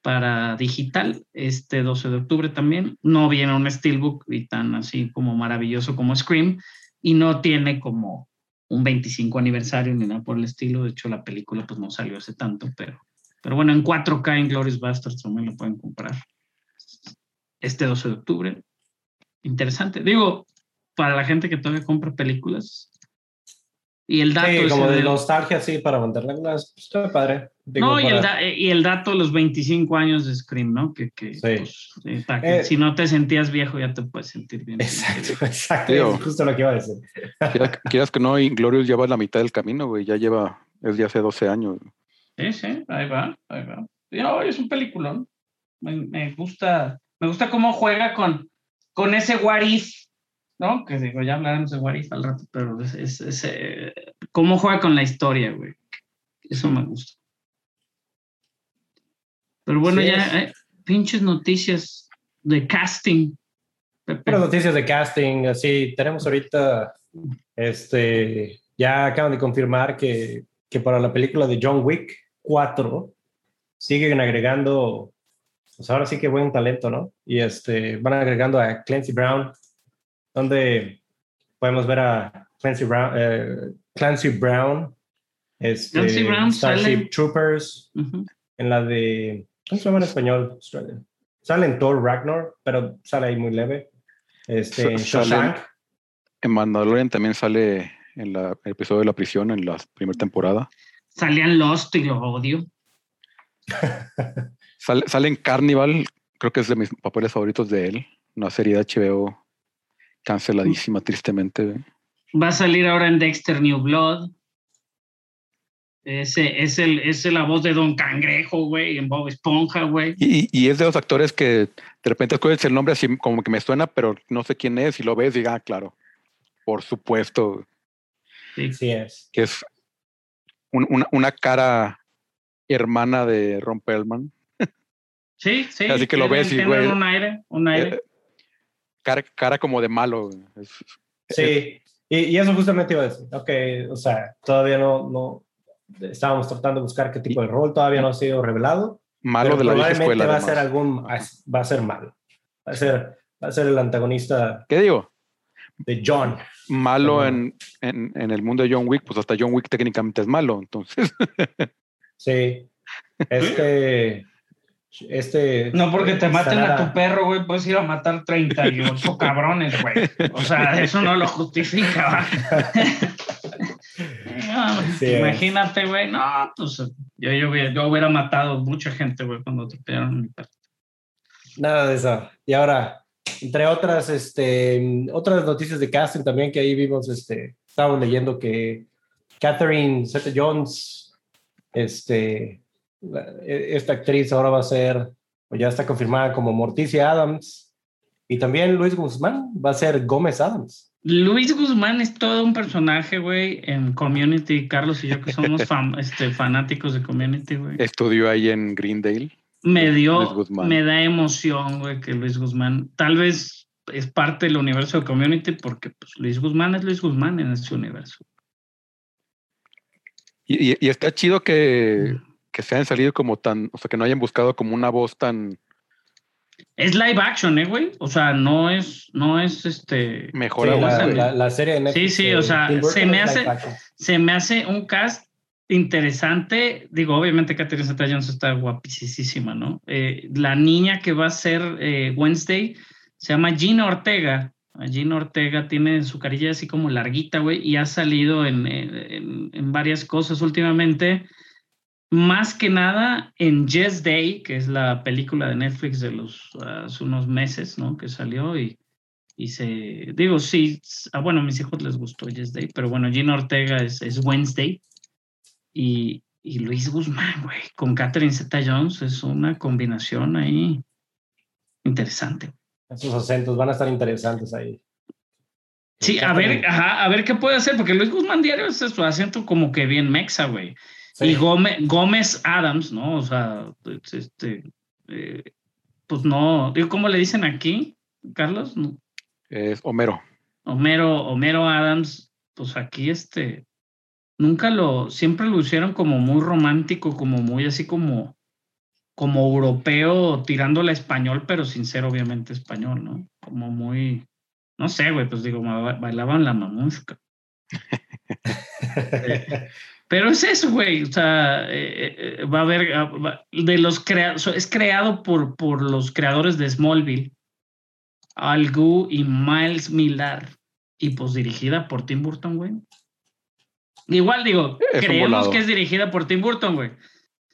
Speaker 1: para digital, este 12 de octubre también. No viene un steelbook y tan así como maravilloso como Scream y no tiene como un 25 aniversario ni nada por el estilo. De hecho, la película pues no salió hace tanto, pero, pero bueno, en 4K en Glorious Bastards también lo pueden comprar este 12 de octubre. Interesante. Digo, para la gente que todavía compra películas. Y el dato
Speaker 2: sí, como de
Speaker 1: del-
Speaker 2: nostalgia, sí, para mantenerlas. Pues, está padre. Digo,
Speaker 1: no, y el,
Speaker 2: para-
Speaker 1: da- y el dato de los 25 años de Scream, ¿no? Que, que,
Speaker 2: Sí.
Speaker 1: pues, eh, que
Speaker 2: Eh,
Speaker 1: si no te sentías viejo, ya te puedes sentir bien.
Speaker 2: Exacto, exacto.
Speaker 4: Digo-
Speaker 2: es justo lo que iba a decir.
Speaker 4: Quieras, quieras que no, Inglorious lleva la mitad del camino, güey. Ya lleva, es de hace 12 años.
Speaker 1: Sí, sí, ahí va, ahí va. No, es un peliculón. Me, me gusta, me gusta cómo juega con, con ese what if, ¿no? Que digo, ya hablaremos de what if al rato, pero es, es- es, eh, cómo juega con la historia, güey. Eso me gusta. Pero bueno,
Speaker 2: Sí,
Speaker 1: ya eh, pinches noticias de casting.
Speaker 2: Pero noticias de casting, así, tenemos ahorita, este, ya acaban de confirmar que, que para la película de John Wick 4 siguen agregando, pues ahora sí que buen talento, ¿no? Y este, van agregando a Clancy Brown, donde podemos ver a Clancy Brown, eh, Clancy Brown, este,
Speaker 1: Clancy Brown
Speaker 2: Starship
Speaker 1: sale-
Speaker 2: Troopers, en la de, ¿cómo se llama en español? Sale en Thor Ragnar, pero sale ahí muy leve. Este, en Shawshank.
Speaker 4: En Mandalorian también sale en la, el episodio de la prisión en la primera temporada.
Speaker 1: Salían Lost y lo odio.
Speaker 4: Sale, sale en Carnival, creo que es de mis papeles favoritos de él. Una serie de HBO canceladísima, tristemente. güey.
Speaker 1: Va a salir ahora en Dexter New Blood. Ese es, el, es la voz de Don Cangrejo, güey, en Bob Esponja, güey.
Speaker 4: Y, y es de los actores que de repente escuchas el nombre así como que me suena, pero no sé quién es. Y lo ves y diga, ah, claro, por supuesto,
Speaker 1: Sí.
Speaker 2: Sí es.
Speaker 4: que es un- una, una cara hermana de Ron Perlman.
Speaker 1: Sí, sí.
Speaker 4: Así que lo ves y, güey,
Speaker 1: Un aire, un aire.
Speaker 4: Eh, cara, cara como de malo. Es-
Speaker 2: Sí, y, y eso justamente iba a decir. Ok, o sea, todavía no, no estábamos tratando de buscar qué tipo de rol, todavía no ha sido revelado.
Speaker 4: malo
Speaker 2: Pero
Speaker 4: de la vieja
Speaker 2: probablemente
Speaker 4: escuela.
Speaker 2: va a ser algún, va a ser malo. Va a ser, va a ser el antagonista
Speaker 4: ¿Qué digo?
Speaker 2: de John.
Speaker 4: Malo en, en, en el mundo de John Wick, pues hasta John Wick técnicamente es malo. Entonces,
Speaker 2: Sí. Este. Este.
Speaker 1: No porque te maten a tu perro, güey, puedes ir a matar 38 cabrones, güey. O sea, eso no lo justifica, imagínate, güey. No, pues yo, yo, hubiera, yo hubiera matado mucha gente, güey, cuando atropellaron a mi perro.
Speaker 2: Nada de eso. Y ahora, entre otras, este, otras noticias de casting también que ahí vimos, este, estábamos leyendo que Catherine Zeta-Jones, este, esta actriz ahora va a ser, o ya está confirmada como Morticia Adams, y también Luis Guzmán va a ser Gómez Adams.
Speaker 1: Luis Guzmán es todo un personaje, güey, en Community. Carlos y yo que somos fan- este, fanáticos de Community, güey.
Speaker 4: estudió ahí en Greendale.
Speaker 1: Me dio,
Speaker 4: Guzmán.
Speaker 1: me da emoción, güey, que Luis Guzmán, tal vez es parte del universo de Community porque pues, Luis Guzmán es Luis Guzmán en ese universo.
Speaker 4: Y, y- y está chido que,
Speaker 1: Mm.
Speaker 4: Que se hayan salido como tan, o sea, que no hayan buscado como una voz tan
Speaker 1: Es live action, ¿eh, güey? O sea, no es, no es este.
Speaker 4: mejor
Speaker 2: Sí, la, la- la serie de Netflix.
Speaker 1: sí,
Speaker 2: de
Speaker 1: o sea, se me hace-. Se me hace un cast interesante. Digo, obviamente Catherine Zeta Jones está guapísima, ¿no? Eh, la niña que va a ser eh, Wednesday se llama Gina Ortega. Gina Ortega tiene su carilla así como larguita, güey, y ha salido en, en- en varias cosas últimamente. Más que nada en Yes Day, que es la película de Netflix de los hace unos meses, ¿no? Que salió y, y se. Digo, sí, ah, bueno, a mis hijos les gustó Yes Day, pero bueno, Gina Ortega es, es Wednesday. Y, y Luis Guzmán, güey, con Catherine Zeta Jones es una combinación ahí interesante.
Speaker 2: Esos acentos van a estar interesantes ahí.
Speaker 1: Sí, a ver, ajá, a ver qué puede hacer, porque Luis Guzmán diario es su acento como que bien mexa, güey.
Speaker 2: Sí.
Speaker 1: Y Gómez, Gómez Adams, ¿no? O sea, pues, este, eh, pues no, ¿cómo le dicen aquí, Carlos? No,
Speaker 4: Es Homero.
Speaker 1: Homero, Homero Adams, pues aquí este, nunca lo, siempre lo hicieron como muy romántico, como muy así como, como europeo, tirándole a español, pero sin ser obviamente español, ¿no? Como muy, no sé, güey, pues digo, ba- bailaban la mamushka. Pero es eso, güey. O sea, eh, eh, va a haber ah, va- de los crea es creado por, por los creadores de Smallville, Al Gu y Miles Millar, y pues dirigida por Tim Burton, güey. Igual digo,
Speaker 4: Es
Speaker 1: creemos que es dirigida por Tim Burton, güey.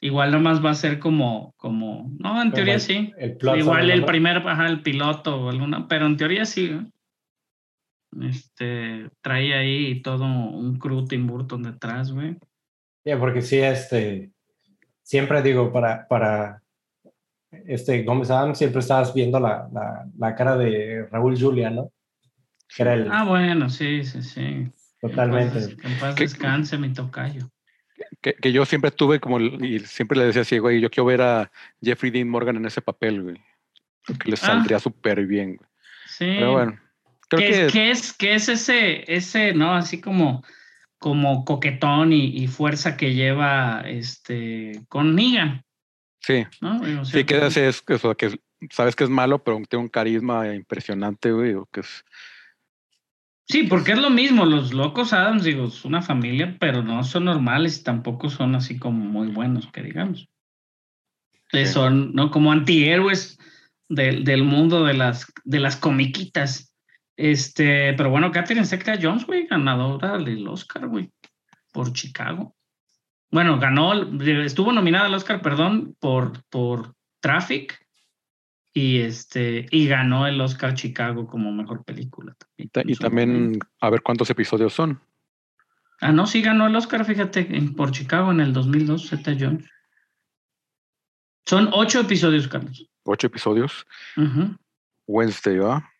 Speaker 1: Igual nomás va a ser como, como, no, en teoría
Speaker 2: el,
Speaker 1: sí.
Speaker 2: El
Speaker 1: Igual el primer, ajá, el piloto o alguna, pero en teoría sí. ¿eh? Este, trae ahí todo un crew Tim Burton detrás, güey.
Speaker 2: Sí, porque sí, este, siempre digo, para, para este Gómez Adams, siempre estabas viendo la, la, la cara de Raúl Julia, ¿no? Que era el,
Speaker 1: Ah, bueno, sí, sí, sí.
Speaker 2: totalmente.
Speaker 1: En paz, en paz
Speaker 4: ¿Qué-
Speaker 1: descanse mi tocayo.
Speaker 4: Que, que yo siempre tuve como, el- y siempre le decía así, güey, yo quiero ver a Jeffrey Dean Morgan en ese papel, güey. Creo que le
Speaker 1: Ah.
Speaker 4: saldría súper bien, güey.
Speaker 1: Sí.
Speaker 4: Pero bueno, creo
Speaker 1: ¿Qué,
Speaker 4: que
Speaker 1: es, qué es, qué es ese, ese, no? Así como, como coquetón y, y fuerza que lleva este con Negan,
Speaker 4: sí,
Speaker 1: ¿no?
Speaker 4: Sí, que es, es, eso, que sabes que es malo, pero tiene un carisma impresionante, güey, o que es,
Speaker 1: Sí, porque es lo mismo, los locos Adams, digo, es una familia, pero no son normales y tampoco son así como muy buenos, que digamos. Eh,
Speaker 4: Sí.
Speaker 1: Son, ¿no? Como antihéroes del, del mundo de las, de las comiquitas. Este, pero bueno, Catherine Zeta Jones, güey, ganadora del Oscar, güey, por Chicago. Bueno, ganó, estuvo nominada al Oscar, perdón, por, por Traffic y este, y ganó el Oscar Chicago como mejor película también.
Speaker 4: y, también a ver cuántos episodios son.
Speaker 1: Ah, no, sí ganó el Oscar, fíjate, en- por Chicago en el 2002, Zeta Jones. Son ocho episodios, Carlos.
Speaker 4: Ocho episodios.
Speaker 1: Ujú,
Speaker 4: Wednesday, ¿va?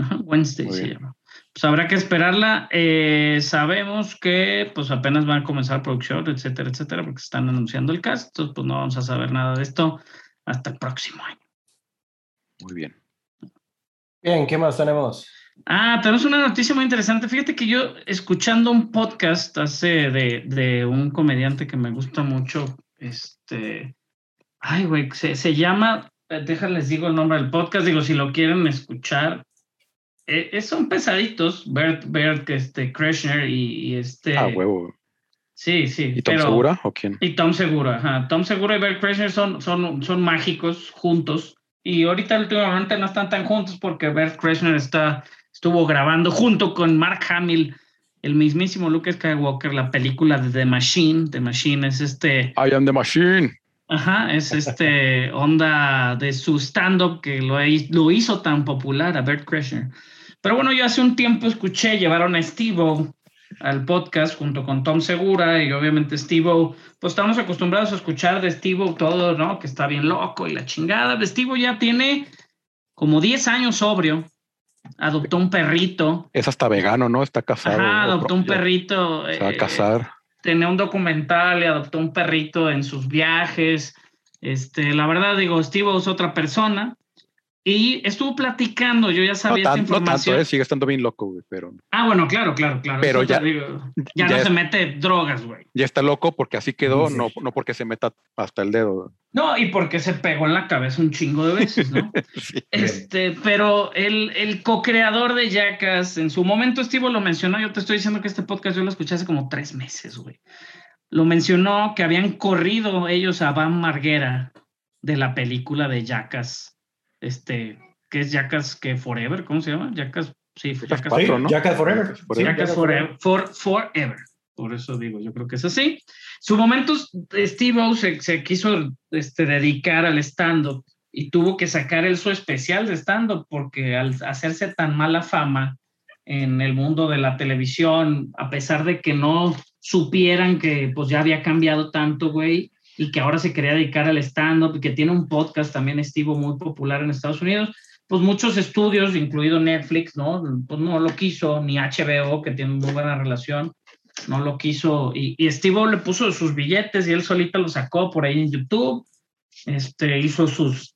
Speaker 1: Ajá, Wednesday
Speaker 4: Muy
Speaker 1: se
Speaker 4: bien.
Speaker 1: llama. Pues habrá que esperarla. Eh, sabemos que pues apenas van a comenzar producción, etcétera, etcétera, porque están anunciando el cast. Entonces, pues no vamos a saber nada de esto hasta el próximo año.
Speaker 4: Muy bien.
Speaker 2: Bien, ¿qué más tenemos?
Speaker 1: Ah, tenemos una noticia muy interesante. Fíjate que yo, escuchando un podcast hace de, de un comediante que me gusta mucho, este, Ay, güey, se, se llama, eh, déjales digo el nombre del podcast, digo, si lo quieren escuchar. Eh, eh, son pesaditos, Bert, Bert este, Kreshner y, y este.
Speaker 4: Ah, huevo.
Speaker 1: Sí, sí.
Speaker 4: ¿Y Tom
Speaker 1: pero-
Speaker 4: Segura o quién?
Speaker 1: Y Tom Segura, ajá. Tom Segura y Bert Kreischer son, son, son mágicos juntos. Y ahorita últimamente no están tan juntos porque Bert Kreischer está, estuvo grabando junto con Mark Hamill, el mismísimo Luke Skywalker, la película de The Machine. The Machine es este,
Speaker 4: I am the machine.
Speaker 1: ajá, es este onda de su stand-up que lo, lo hizo tan popular a Bert Kreischer. Pero bueno, yo hace un tiempo escuché, llevaron a Steve al podcast junto con Tom Segura y obviamente Steve pues estamos acostumbrados a escuchar de Steve todo, ¿no? Que está bien loco y la chingada. De Steve ya tiene como 10 años sobrio. Adoptó un perrito.
Speaker 4: Es hasta vegano, ¿no? Está casado.
Speaker 1: Ajá, adoptó un perrito.
Speaker 4: Se va a
Speaker 1: eh,
Speaker 4: casar.
Speaker 1: tenía un documental y adoptó un perrito en sus viajes. Este, la verdad, digo, Steve es otra persona. Y estuvo platicando, yo ya
Speaker 4: No,
Speaker 1: sabía
Speaker 4: tan-
Speaker 1: esta
Speaker 4: no tanto,
Speaker 1: información.
Speaker 4: ¿eh? sigue estando bien loco, güey, pero
Speaker 1: Ah, bueno, claro, claro, claro.
Speaker 4: Pero ya-
Speaker 1: digo, ya,
Speaker 4: ya
Speaker 1: no
Speaker 4: es-
Speaker 1: se mete drogas, güey.
Speaker 4: ya está loco porque así quedó,
Speaker 2: Sí.
Speaker 4: no, no porque se meta hasta el dedo.
Speaker 1: No, y porque se pegó en la cabeza un chingo de veces, ¿no?
Speaker 4: Sí.
Speaker 1: Este, pero el, el co-creador de Jackass, en su momento Steve lo mencionó, yo te estoy diciendo que este podcast yo lo escuché hace como tres meses, güey. Lo mencionó que habían corrido ellos a Van Marguera de la película de Jackass, este, que es Jackass que Forever, ¿cómo se llama? Jackass, sí, Jackass,
Speaker 4: Cuatro,
Speaker 2: Sí,
Speaker 4: ¿no?
Speaker 2: Jackass Forever.
Speaker 4: Jackass
Speaker 2: Sí,
Speaker 4: Forever.
Speaker 1: Jackass Forever, for- forever. Por eso digo, yo creo que es así. Su momento, Steve se, se quiso este, dedicar al stand-up y tuvo que sacar el su especial de stand-up porque al hacerse tan mala fama en el mundo de la televisión, a pesar de que no supieran que pues ya había cambiado tanto, güey, y que ahora se quería dedicar al stand-up y que tiene un podcast también, Steve, muy popular en Estados Unidos, pues muchos estudios, incluido Netflix, ¿no? Pues no lo quiso, ni HBO, que tiene muy buena relación, no lo quiso. Y, y Steve le puso sus billetes y él solito lo sacó por ahí en YouTube. Este, hizo sus,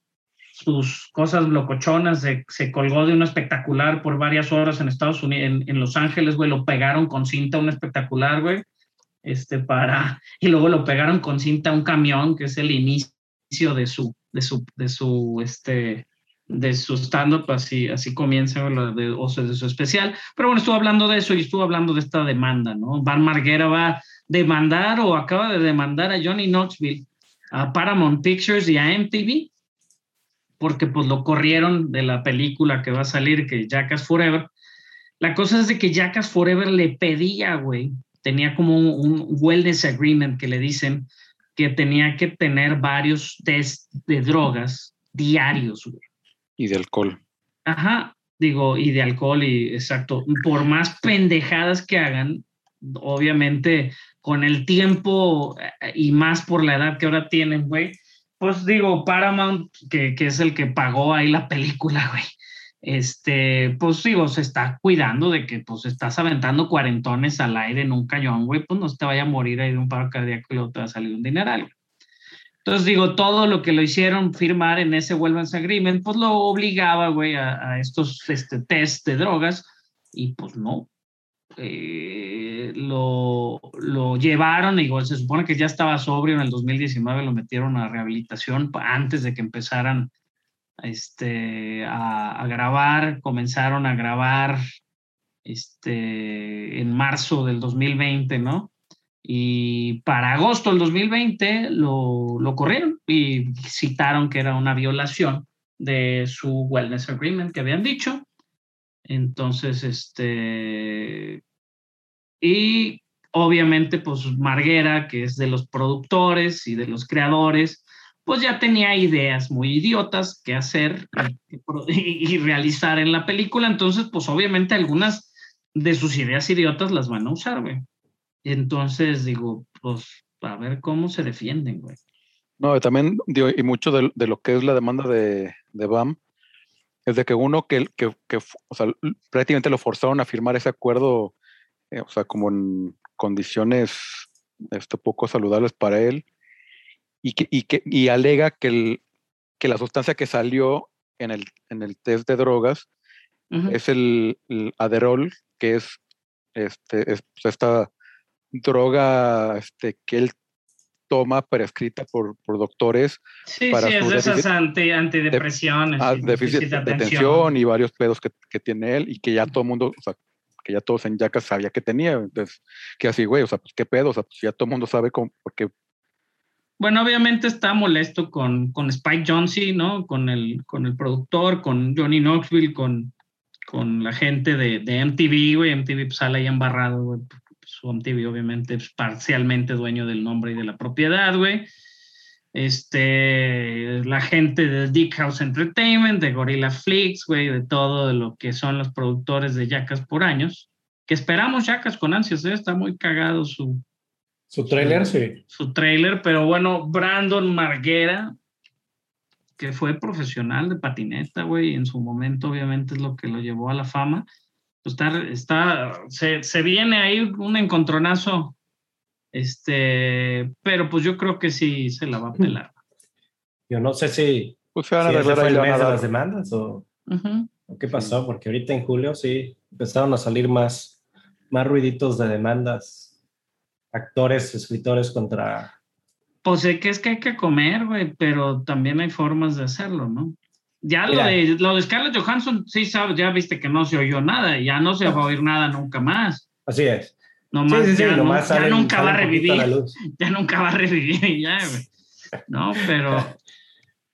Speaker 1: sus cosas locochonas, se, se colgó de un espectacular por varias horas en Estados Unidos, en, en Los Ángeles, güey, lo pegaron con cinta un espectacular, güey. Este, para, y luego lo pegaron con cinta a un camión, que es el inicio de su, de su, de su, este, de su stand-up, así, así comienza de, o sea, de su especial. Pero bueno, estuvo hablando de eso y estuvo hablando de esta demanda, ¿no? Van Marguera va a demandar o acaba de demandar a Johnny Knoxville, a Paramount Pictures y a MTV, porque pues lo corrieron de la película que va a salir, que Jackass Forever. La cosa es de que Jackass Forever le pedía, güey, tenía como un, un wellness agreement que le dicen que tenía que tener varios test de drogas diarios, güey.
Speaker 4: Y de alcohol.
Speaker 1: Ajá, digo, y de alcohol y exacto. Por más pendejadas que hagan, obviamente con el tiempo eh, y más por la edad que ahora tienen, güey, pues digo, Paramount, que, que es el que pagó ahí la película, güey, este, pues digo, se está cuidando de que pues estás aventando cuarentones al aire en un cañón, güey, pues no se te vaya a morir ahí de un paro cardíaco y luego te va a salir un dineral. Entonces digo, todo lo que lo hicieron firmar en ese Wellness Agreement, pues lo obligaba, güey, a, a estos este, test de drogas y pues no. Eh, lo, lo llevaron, igual se supone que ya estaba sobrio en el 2019, lo metieron a rehabilitación antes de que empezaran este, a, a grabar, comenzaron a grabar este, en marzo del 2020, ¿no? Y para agosto del 2020 lo, lo corrieron y citaron que era una violación de su wellness agreement que habían dicho. Entonces, este, y obviamente, pues Marguera, que es de los productores y de los creadores, pues ya tenía ideas muy idiotas que hacer y, y- realizar en la película. Entonces, pues obviamente algunas de sus ideas idiotas las van a usar, güey. Entonces digo, pues a ver cómo se defienden, güey.
Speaker 4: No, y también, digo, y mucho de, de lo que es la demanda de, de BAM es de que uno que, que, que, o sea, prácticamente lo forzaron a firmar ese acuerdo, eh, o sea, como en condiciones este, poco saludables para él, y, que, y, que, y alega que, el, que la sustancia que salió en el, en el test de drogas es el, el Aderol, que es, este, es pues, esta droga este, que él toma prescrita por, por doctores
Speaker 1: Sí,
Speaker 4: para
Speaker 1: sí, es de esas anti, antidepresiones.
Speaker 4: ah,
Speaker 1: y
Speaker 4: déficit de atención y varios pedos que, que tiene él y que ya todo el mundo, o sea, que ya todos en Yacas sabía que tenía. Entonces, que así, güey, o sea, pues qué pedo, o sea, pues ya todo el mundo sabe cómo, porque
Speaker 1: Bueno, obviamente está molesto con, con Spike Jonze, ¿no? Con el, con el productor, con Johnny Knoxville, con, con la gente de, de MTV, güey. MTV pues, sale ahí embarrado, güey. pues, Su MTV obviamente es parcialmente dueño del nombre y de la propiedad, güey. Este, la gente de Dick House Entertainment, de Gorilla Flix, güey, de todo lo que son los productores de Yacas por años. Que esperamos Yacas con ansias, ¿eh? Está muy cagado su,
Speaker 2: Su trailer, sí.
Speaker 1: su trailer, pero bueno, Brandon Marguera, que fue profesional de patineta, güey, en su momento obviamente es lo que lo llevó a la fama. Pues está, está se, se viene ahí un encontronazo, este, pero pues yo creo que sí se la va a pelar.
Speaker 2: Yo no sé si,
Speaker 4: pues se van a
Speaker 2: si
Speaker 4: arreglar
Speaker 2: el mes de las demandas o,
Speaker 1: Ujú.
Speaker 2: o qué pasó, porque ahorita en julio sí empezaron a salir más, más ruiditos de demandas, actores, escritores contra...
Speaker 1: Pues sé que es que hay que comer, güey, pero también hay formas de hacerlo, ¿no? Ya lo de, lo de Scarlett Johansson, sí sabes, ya viste que no se oyó nada, ya no se va a oír nada nunca más.
Speaker 2: Así es.
Speaker 1: Nomás,
Speaker 2: sí, sí, sí,
Speaker 1: ya, no- ya nunca va a revivir, ya nunca va a revivir ya, güey. No, pero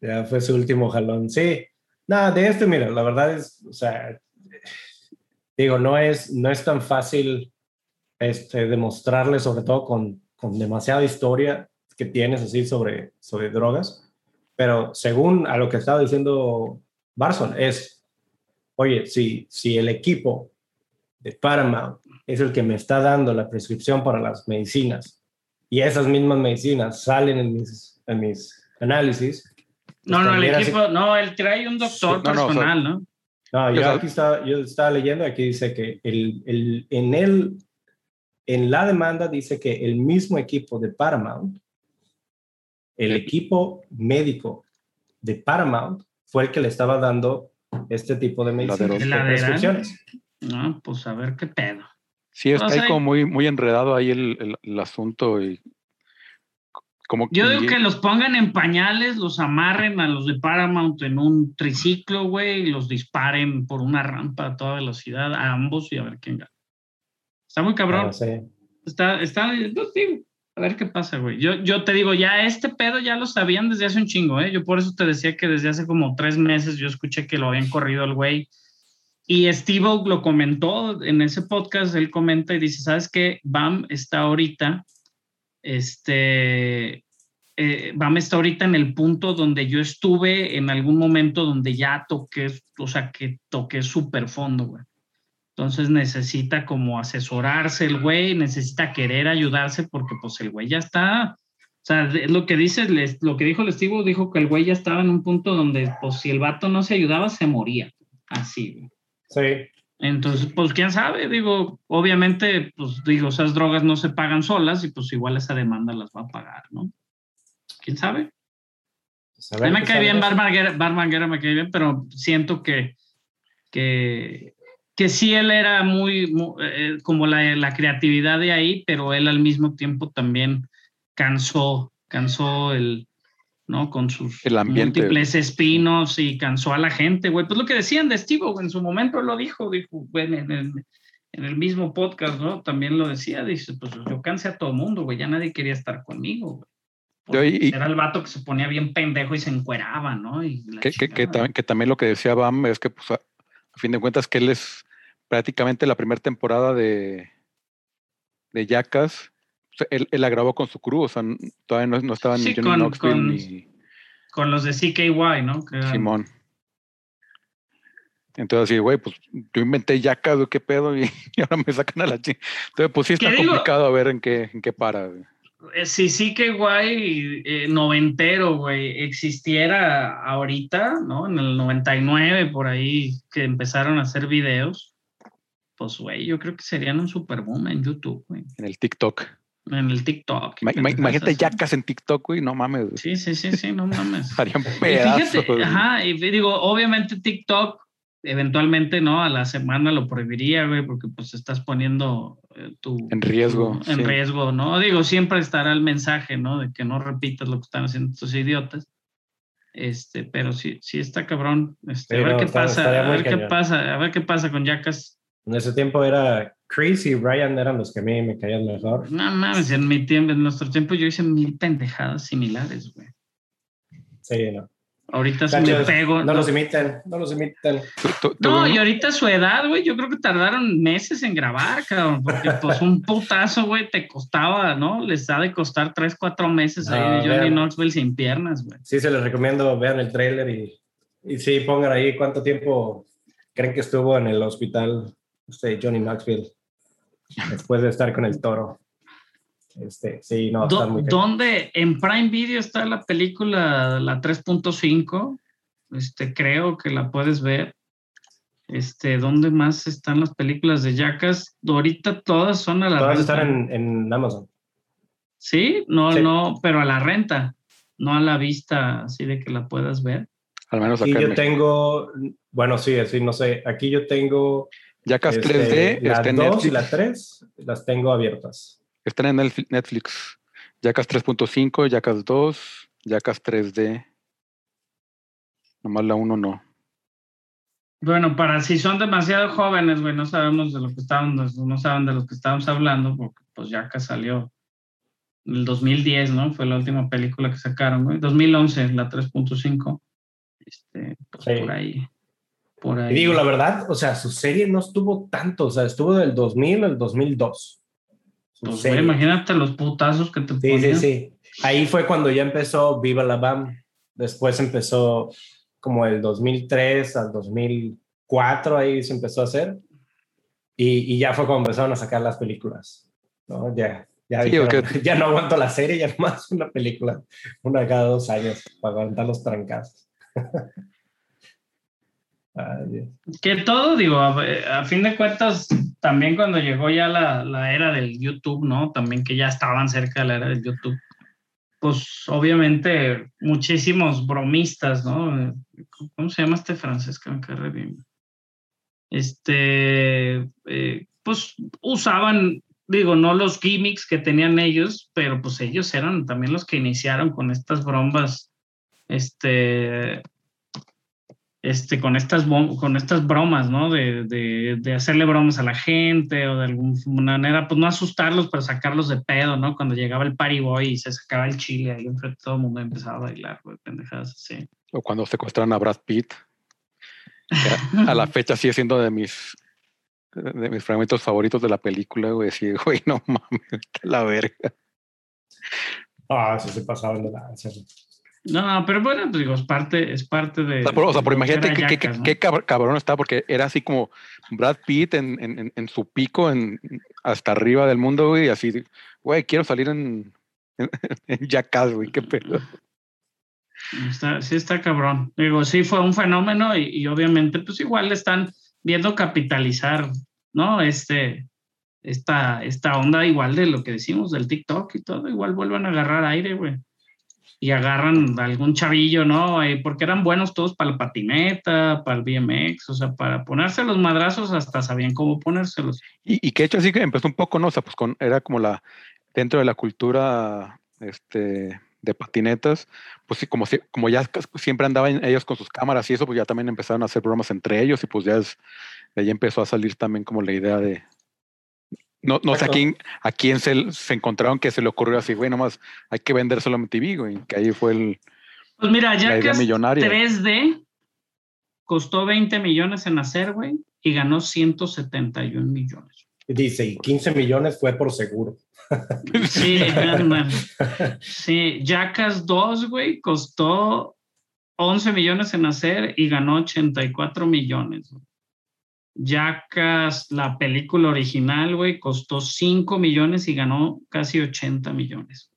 Speaker 2: Ya fue su último jalón. Sí. Nada, de este, mira, la verdad es, o sea, digo, no es, no es tan fácil este, demostrarle, sobre todo con, con demasiada historia que tienes así sobre, sobre drogas, pero según a lo que estaba diciendo Barson, es, oye, si, si el equipo de Paramount es el que me está dando la prescripción para las medicinas y esas mismas medicinas salen en mis, en mis análisis,
Speaker 1: no, no, el
Speaker 2: también así-
Speaker 1: equipo, no, él trae un doctor
Speaker 4: Sí, no, no, o sea,
Speaker 1: personal, ¿no?
Speaker 2: No, yo aquí estaba, yo estaba leyendo, aquí dice que el, el, en, el, en la demanda dice que el mismo equipo de Paramount, el equipo médico de Paramount fue el que le estaba dando este tipo de medicinas,
Speaker 4: Laderal.
Speaker 2: de prescripciones.
Speaker 1: No, pues a ver qué pedo.
Speaker 4: Sí, está
Speaker 1: O sea,
Speaker 4: ahí como muy, muy enredado ahí el, el- el asunto y como
Speaker 1: Yo digo que los pongan en pañales, los amarren a los de Paramount en un triciclo, güey, y los disparen por una rampa a toda velocidad a ambos y a ver quién gana. Está muy cabrón.
Speaker 2: Sé.
Speaker 1: Está, está, no, digo, a ver qué pasa, güey. Yo, yo te digo, ya este pedo ya lo sabían desde hace un chingo, ¿eh? Yo por eso te decía que desde hace como tres meses yo escuché que lo habían corrido el güey. Y Steve Oak lo comentó en ese podcast, él comenta y dice, ¿sabes qué? BAM está ahorita, este, eh, BAM está ahorita en el punto donde yo estuve en algún momento donde ya toqué, o sea, que toqué súper fondo, güey. Entonces necesita como asesorarse el güey, necesita querer ayudarse porque pues el güey ya está, o sea, lo que dice, lo que dijo el Steve, dijo que el güey ya estaba en un punto donde pues si el vato no se ayudaba se moría, así.
Speaker 2: Sí,
Speaker 1: Entonces, pues quién sabe, digo, obviamente, pues digo, esas drogas no se pagan solas y pues igual esa demanda las va a pagar, ¿no? ¿Quién sabe?
Speaker 2: pues, a
Speaker 1: A
Speaker 2: ver
Speaker 1: mí me cae bien. Bar Marguera, Bar Marguera me cae bien, pero siento que, que, que sí él era muy, mu- eh, como la, la creatividad de ahí, pero él al mismo tiempo también cansó, cansó el, ¿no? Con sus
Speaker 4: El ambiente.
Speaker 1: múltiples espinos y cansó a la gente, güey. Pues lo que decían de Steve, güey, en su momento lo dijo, dijo, güey, en el, en el mismo podcast, ¿no? También lo decía, dice, pues yo cansé a todo el mundo, güey, ya nadie quería estar conmigo, güey.
Speaker 4: Y-
Speaker 1: Era el vato que se ponía bien pendejo y se encueraba, ¿no? Y
Speaker 4: que, que- que
Speaker 1: chingada.
Speaker 4: tam- que también lo que decía Bam es que, pues, a, fin de cuentas, que él es prácticamente la primera temporada de, de Jackass. o sea, él, él la grabó con su crew, o sea, todavía no, no estaban
Speaker 1: Sí,
Speaker 4: ni Johnny
Speaker 1: con-
Speaker 4: Knoxville
Speaker 1: con-
Speaker 4: ni
Speaker 1: Con los de CKY, ¿no? Que
Speaker 4: Simón. Entonces, sí, güey, pues yo inventé Jackass, qué pedo, y, y ahora me sacan a la chingada. Entonces, pues sí está complicado a ver en qué, en qué para. güey.
Speaker 1: Eh, Si CKY eh, noventero, güey, existiera ahorita, ¿no? En el 99, por ahí, que empezaron a hacer videos, pues, güey, yo creo que serían un super boom en YouTube, güey.
Speaker 4: En el TikTok.
Speaker 1: En el TikTok.
Speaker 4: Ima- ima- Imagínate
Speaker 1: ya
Speaker 4: Jackass en TikTok, güey, no mames. güey.
Speaker 1: Sí, sí, sí, sí, no mames.
Speaker 4: Harían pedazos.
Speaker 1: fíjate, ajá, y digo, obviamente TikTok eventualmente, ¿no? A la semana lo prohibiría, güey, porque pues estás poniendo eh, tu...
Speaker 4: En riesgo,
Speaker 1: tu- en
Speaker 4: sí.
Speaker 1: riesgo, ¿no? Digo, siempre estará el mensaje, ¿no? De que no repitas lo que están haciendo estos idiotas. Este, pero sí, sí está cabrón. Este,
Speaker 2: Sí,
Speaker 1: a ver
Speaker 2: no,
Speaker 1: qué
Speaker 2: está-
Speaker 1: pasa, a ver qué
Speaker 2: cañón.
Speaker 1: pasa, a ver qué pasa con Jackass.
Speaker 2: En ese tiempo era Chris y Ryan eran los que a mí me caían mejor.
Speaker 1: No mames, en mi tiempo, en nuestro tiempo yo hice mil pendejadas similares, güey.
Speaker 2: Sí, no.
Speaker 1: Ahorita sí me pego.
Speaker 2: no los imiten, no los imiten.
Speaker 1: No, y ahorita su edad, güey, yo creo que tardaron meses en grabar, cabrón, porque pues un putazo, güey, te costaba, ¿no? Les ha de costar tres, cuatro meses ahí de Johnny. Knoxville sin piernas, güey.
Speaker 2: Sí, se les recomiendo, vean el trailer y, y sí, pongan ahí cuánto tiempo creen que estuvo en el hospital este, Johnny Knoxville después de estar con el toro. Este, sí, no, muy.
Speaker 1: ¿Dónde? En Prime Video está la película, la 3.5, este, creo que la puedes ver. Este, ¿dónde más están las películas de Jackass? Ahorita todas son a la
Speaker 2: Todas
Speaker 1: renta.
Speaker 2: están en, en Amazon.
Speaker 1: Sí, no,
Speaker 2: Sí.
Speaker 1: no, pero a la renta, no a la vista, así de que la puedas ver.
Speaker 4: al menos
Speaker 2: Aquí
Speaker 4: acá
Speaker 2: yo tengo, bueno, sí, así, no sé, aquí yo tengo
Speaker 4: Jackass
Speaker 2: este,
Speaker 4: 3D
Speaker 2: la
Speaker 4: está en
Speaker 2: 2 y la 3, las tengo abiertas.
Speaker 4: Están en Netflix- Netflix. Jackass 3.5, Jackass 2, Jackass 3D. Nomás la 1 no.
Speaker 1: Bueno, para si son demasiado jóvenes, güey, no sabemos de lo que estábamos, no saben de lo que estábamos hablando, porque pues ya que salió en el 2010, ¿no? Fue la última película que sacaron, güey. 2011, la 3.5. Este, pues
Speaker 2: Sí.
Speaker 1: por ahí. Por ahí.
Speaker 2: Y digo, la verdad, o sea, su serie no estuvo tanto, o sea, estuvo del 2000 al 2002.
Speaker 1: Pues, güey, imagínate los putazos que te
Speaker 2: Sí, sí,
Speaker 1: ponían.
Speaker 2: sí. Ahí fue cuando ya empezó Viva la Bam. Después empezó como el 2003 al 2004, ahí se empezó a hacer. Y, y ya fue cuando empezaron a sacar las películas. ¿no? Ya, ya,
Speaker 4: Sí,
Speaker 2: dijeron, ya no aguanto la serie, ya nomás una película, una cada dos años, para aguantar los trancazos.
Speaker 1: Que todo, digo, a, a fin de cuentas, también cuando llegó ya la, la era del YouTube, ¿no? También que ya estaban cerca de la era del YouTube, pues obviamente muchísimos bromistas, ¿no? ¿Cómo se llama este francés que? Este, eh, pues usaban, digo, no los gimmicks que tenían ellos, pero pues ellos eran también los que iniciaron con estas bromas, este, este, con estas, con estas bromas, ¿no? De, de, de hacerle bromas a la gente o de alguna manera, pues no asustarlos, pero sacarlos de pedo, ¿no? Cuando llegaba el party boy y se sacaba el chile ahí enfrente de todo el mundo y empezaba a bailar, güey, pendejadas así.
Speaker 4: O cuando secuestran a Brad Pitt. que a la fecha sigue siendo de mis de mis fragmentos favoritos de la película, güey. Sí, güey, no mames, la verga.
Speaker 2: Ah, eso se pasaban de lanza.
Speaker 1: No, pero bueno, pues digo, es parte, es parte de.
Speaker 4: O sea, por, o sea, por imagínate qué, qué- cabrón está, porque era así como Brad Pitt en, en- su pico, en, hasta arriba del mundo, güey, y así, güey, quiero salir en, en, en Jackass, güey, qué pedo.
Speaker 1: Está, sí está cabrón. Digo, sí fue un fenómeno y, y obviamente pues igual están viendo capitalizar, ¿no? Este, esta, esta onda igual de lo que decimos del TikTok y todo, igual vuelven a agarrar aire, güey. Y agarran algún chavillo, ¿no? Eh, porque eran buenos todos para la patineta, para el BMX, o sea, para ponerse los madrazos hasta sabían cómo ponérselos.
Speaker 4: Y, y que hecho así que empezó un poco, ¿no? O sea, pues con, era como la, dentro de la cultura, este, de patinetas, pues sí, como, como ya siempre andaban ellos con sus cámaras y eso, pues ya también empezaron a hacer bromas entre ellos y pues ya es, de ahí empezó a salir también como la idea de, no, no sé a quién, a quién se, se encontraron que se le ocurrió así, güey, nomás hay que vender solo en TV, güey, que ahí fue el,
Speaker 1: Pues mira,
Speaker 4: la idea
Speaker 1: Jackass
Speaker 4: millonaria.
Speaker 1: 3D costó 20 millones en hacer, güey, y ganó 171 millones.
Speaker 2: Dice, y 15 millones fue por seguro.
Speaker 1: Sí, ándale. sí, Jackass 2, güey, costó 11 millones en hacer y ganó 84 millones. güey. Jackass, la película original, güey, costó 5 millones y ganó casi 80 millones.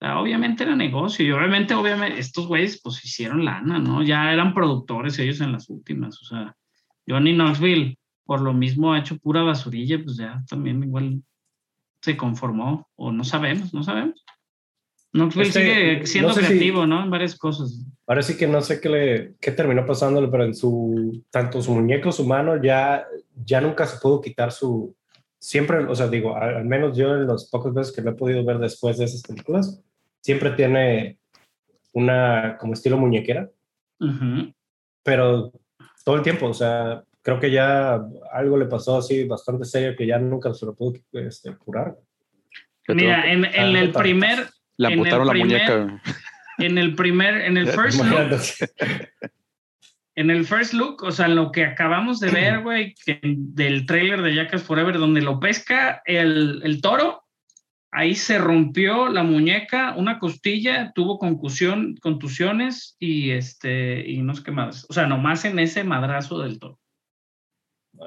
Speaker 1: O sea, obviamente era negocio y obviamente, obviamente, estos güeyes pues hicieron lana, ¿no? Ya eran productores ellos en las últimas. O sea, Johnny Knoxville, por lo mismo, ha hecho pura basurilla, pues ya también igual se conformó, o no sabemos, no sabemos. Knoxville
Speaker 2: Este,
Speaker 1: sigue siendo
Speaker 2: no sé si-
Speaker 1: creativo, ¿no? En varias cosas.
Speaker 2: Ahora sí que no sé qué, le, qué terminó pasándole, pero en su, tanto su muñeco, su mano, ya, ya nunca se pudo quitar su, siempre, o sea, digo, al, al menos yo en las pocas veces que lo he podido ver después de esas películas, siempre tiene una, como estilo muñequera,
Speaker 1: Ujú.
Speaker 2: pero todo el tiempo, o sea, creo que ya algo le pasó así bastante serio que ya nunca se lo pudo este, curar.
Speaker 1: Mira, en, en el primer,
Speaker 4: le
Speaker 1: en el
Speaker 4: amputaron la
Speaker 1: primer-
Speaker 4: muñeca.
Speaker 1: En el primer, en el first look, en el first look, o sea, lo que acabamos de ver, güey, del trailer de Jackass Forever, donde lo pesca el, el toro, ahí se rompió la muñeca, una costilla, tuvo concusión, contusiones y este, y no sé qué más. O sea, nomás en ese madrazo del toro.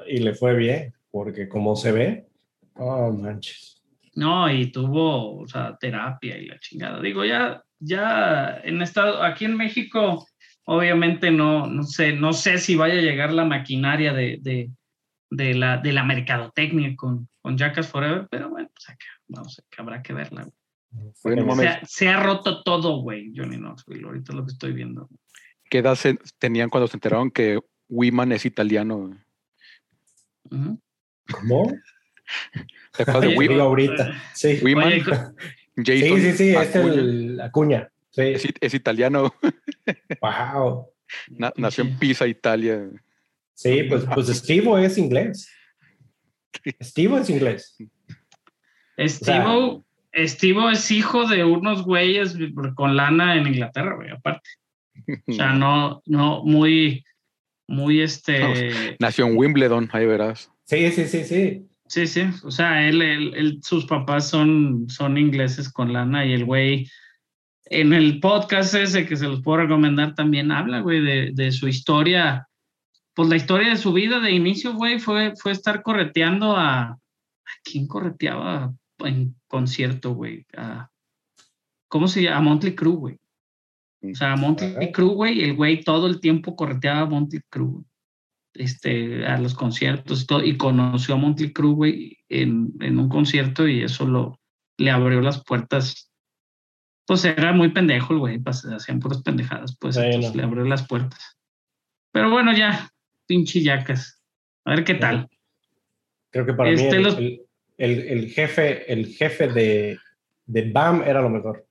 Speaker 2: Y le fue bien, porque como se ve, oh manches.
Speaker 1: No, y tuvo, o sea, terapia y la chingada. Digo, ya, ya en estado, aquí en México, obviamente no, no sé, no sé si vaya a llegar la maquinaria de, de, de la, de la mercadotecnia con, con Jackass Forever, pero bueno, pues acá, vamos, que habrá que verla. güey.
Speaker 4: Oye, no
Speaker 1: Se, ha, se ha roto todo, güey, Johnny Knoxville, ahorita es lo que estoy viendo.
Speaker 4: ¿Qué edad se- tenían cuando se enteraron que Wiman es italiano?
Speaker 2: ¿Cómo?
Speaker 4: ¿Te acuerdas de
Speaker 1: Oye,
Speaker 4: Wi-
Speaker 2: Digo ahorita. Sí.
Speaker 4: Wiman? Jason
Speaker 2: Sí, sí, sí, es
Speaker 4: Acuña.
Speaker 2: el Acuña. Sí.
Speaker 4: Es, it- es italiano,
Speaker 2: Wow.
Speaker 4: na- nació en. Pisa, Italia.
Speaker 2: Sí, pues, pues Steve es inglés. Steve es inglés.
Speaker 1: Estivo, Estivo es hijo de unos güeyes con lana en Inglaterra, güey, aparte. O sea, no, no, muy, muy este.
Speaker 4: Nació en Wimbledon, ahí verás.
Speaker 2: Sí, sí, sí, sí.
Speaker 1: Sí, sí. O sea, él, él- él- sus papás son, son ingleses con lana y el güey. En el podcast ese que se los puedo recomendar también habla, güey, de, de su historia. Pues la historia de su vida de inicio, güey, fue, fue estar correteando a. ¿A quién correteaba en concierto, güey? A- ¿Cómo se llama? A Montley Crue, güey. O sea, a Montley. Crue, güey, el güey todo el tiempo correteaba a Montley Crue, güey. Este, a los conciertos y todo, y conoció a Montley Crue, güey, en, en un concierto y eso lo, le abrió las puertas. Pues era muy pendejo el güey, hacían puras pendejadas, pues
Speaker 2: Bueno.
Speaker 1: entonces le abrió las puertas. Pero bueno, ya, pinche yacas. A ver qué tal.
Speaker 2: Creo que para
Speaker 1: Este,
Speaker 2: mí el,
Speaker 1: los-
Speaker 2: el- el- el jefe, el jefe de, de BAM era lo mejor.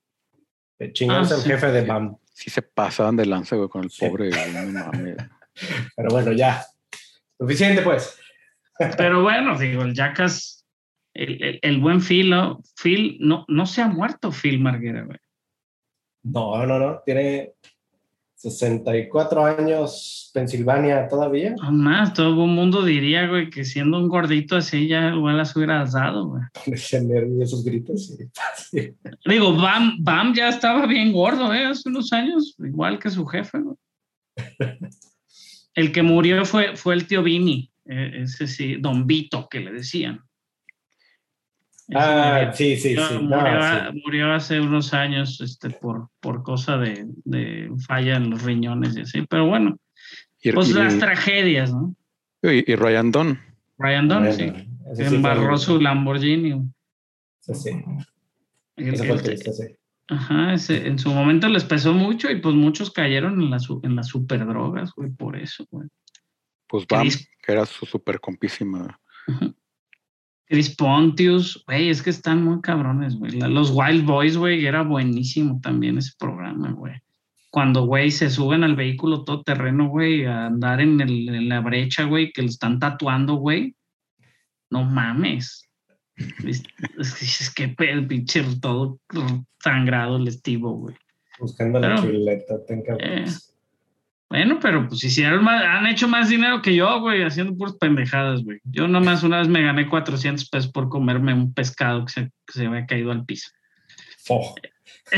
Speaker 2: Eh, Chingarse
Speaker 1: Ah,
Speaker 2: al
Speaker 1: sí.
Speaker 2: jefe de BAM.
Speaker 4: Sí se pasaban de lanza, güey, con el
Speaker 2: Sí.
Speaker 4: pobre. güey, no mames.
Speaker 2: Pero bueno, ya. Suficiente, pues.
Speaker 1: Pero bueno, digo, el Jackass, el, el- el buen Phil, ¿no? Phil, no, no se ha muerto Phil Marguera, güey.
Speaker 2: No, no, no. Tiene 64 años, Pensilvania todavía.
Speaker 1: Aún más, todo el mundo diría, güey, que siendo un gordito así ya igual las hubiera asado, güey.
Speaker 2: Esos gritos. sí. Sí.
Speaker 1: Digo, Bam, Bam ya estaba bien gordo, ¿eh? Hace unos años, igual que su jefe, güey. El que murió fue, fue el tío Vini, eh, ese sí, Don Vito, que le decían. Ese
Speaker 2: Ah,
Speaker 1: murió-
Speaker 2: sí, sí,
Speaker 1: murió,
Speaker 2: sí. No,
Speaker 1: murió-
Speaker 2: sí.
Speaker 1: murió hace unos años este, por, por cosa de, de falla en los riñones y así, pero bueno,
Speaker 4: Y,
Speaker 1: pues
Speaker 4: y-
Speaker 1: las tragedias, ¿no?
Speaker 4: y- y Ryan Dunn.
Speaker 1: Ryan
Speaker 2: Bueno,
Speaker 1: sí,
Speaker 2: sí
Speaker 1: embarró su Lamborghini.
Speaker 2: ese sí,
Speaker 1: El-
Speaker 2: el
Speaker 1: el-
Speaker 2: triste, sí.
Speaker 1: Ajá, ese- en su momento les pesó mucho y pues muchos cayeron en, la su- en las superdrogas, güey, por eso, güey.
Speaker 4: Pues Bam,
Speaker 1: Chris-
Speaker 4: que era su super compísima.
Speaker 1: Chris Pontius, güey, es que están muy cabrones, güey. Los Wild Boys, güey, era buenísimo también ese programa, güey. Cuando, güey, se suben al vehículo todoterreno, güey, a andar en, el- en la brecha, güey, que lo están tatuando, güey. No mames. Es, es que- que pe- pinche todo sangrado el estivo, güey.
Speaker 2: Buscando la chuleta, ten que-
Speaker 1: Eh. Bueno, pero pues hicieron más, han hecho más dinero que yo, güey, haciendo puras pendejadas, güey. Yo nomás una vez me gané 400 pesos por comerme un pescado que se, que se había caído al piso.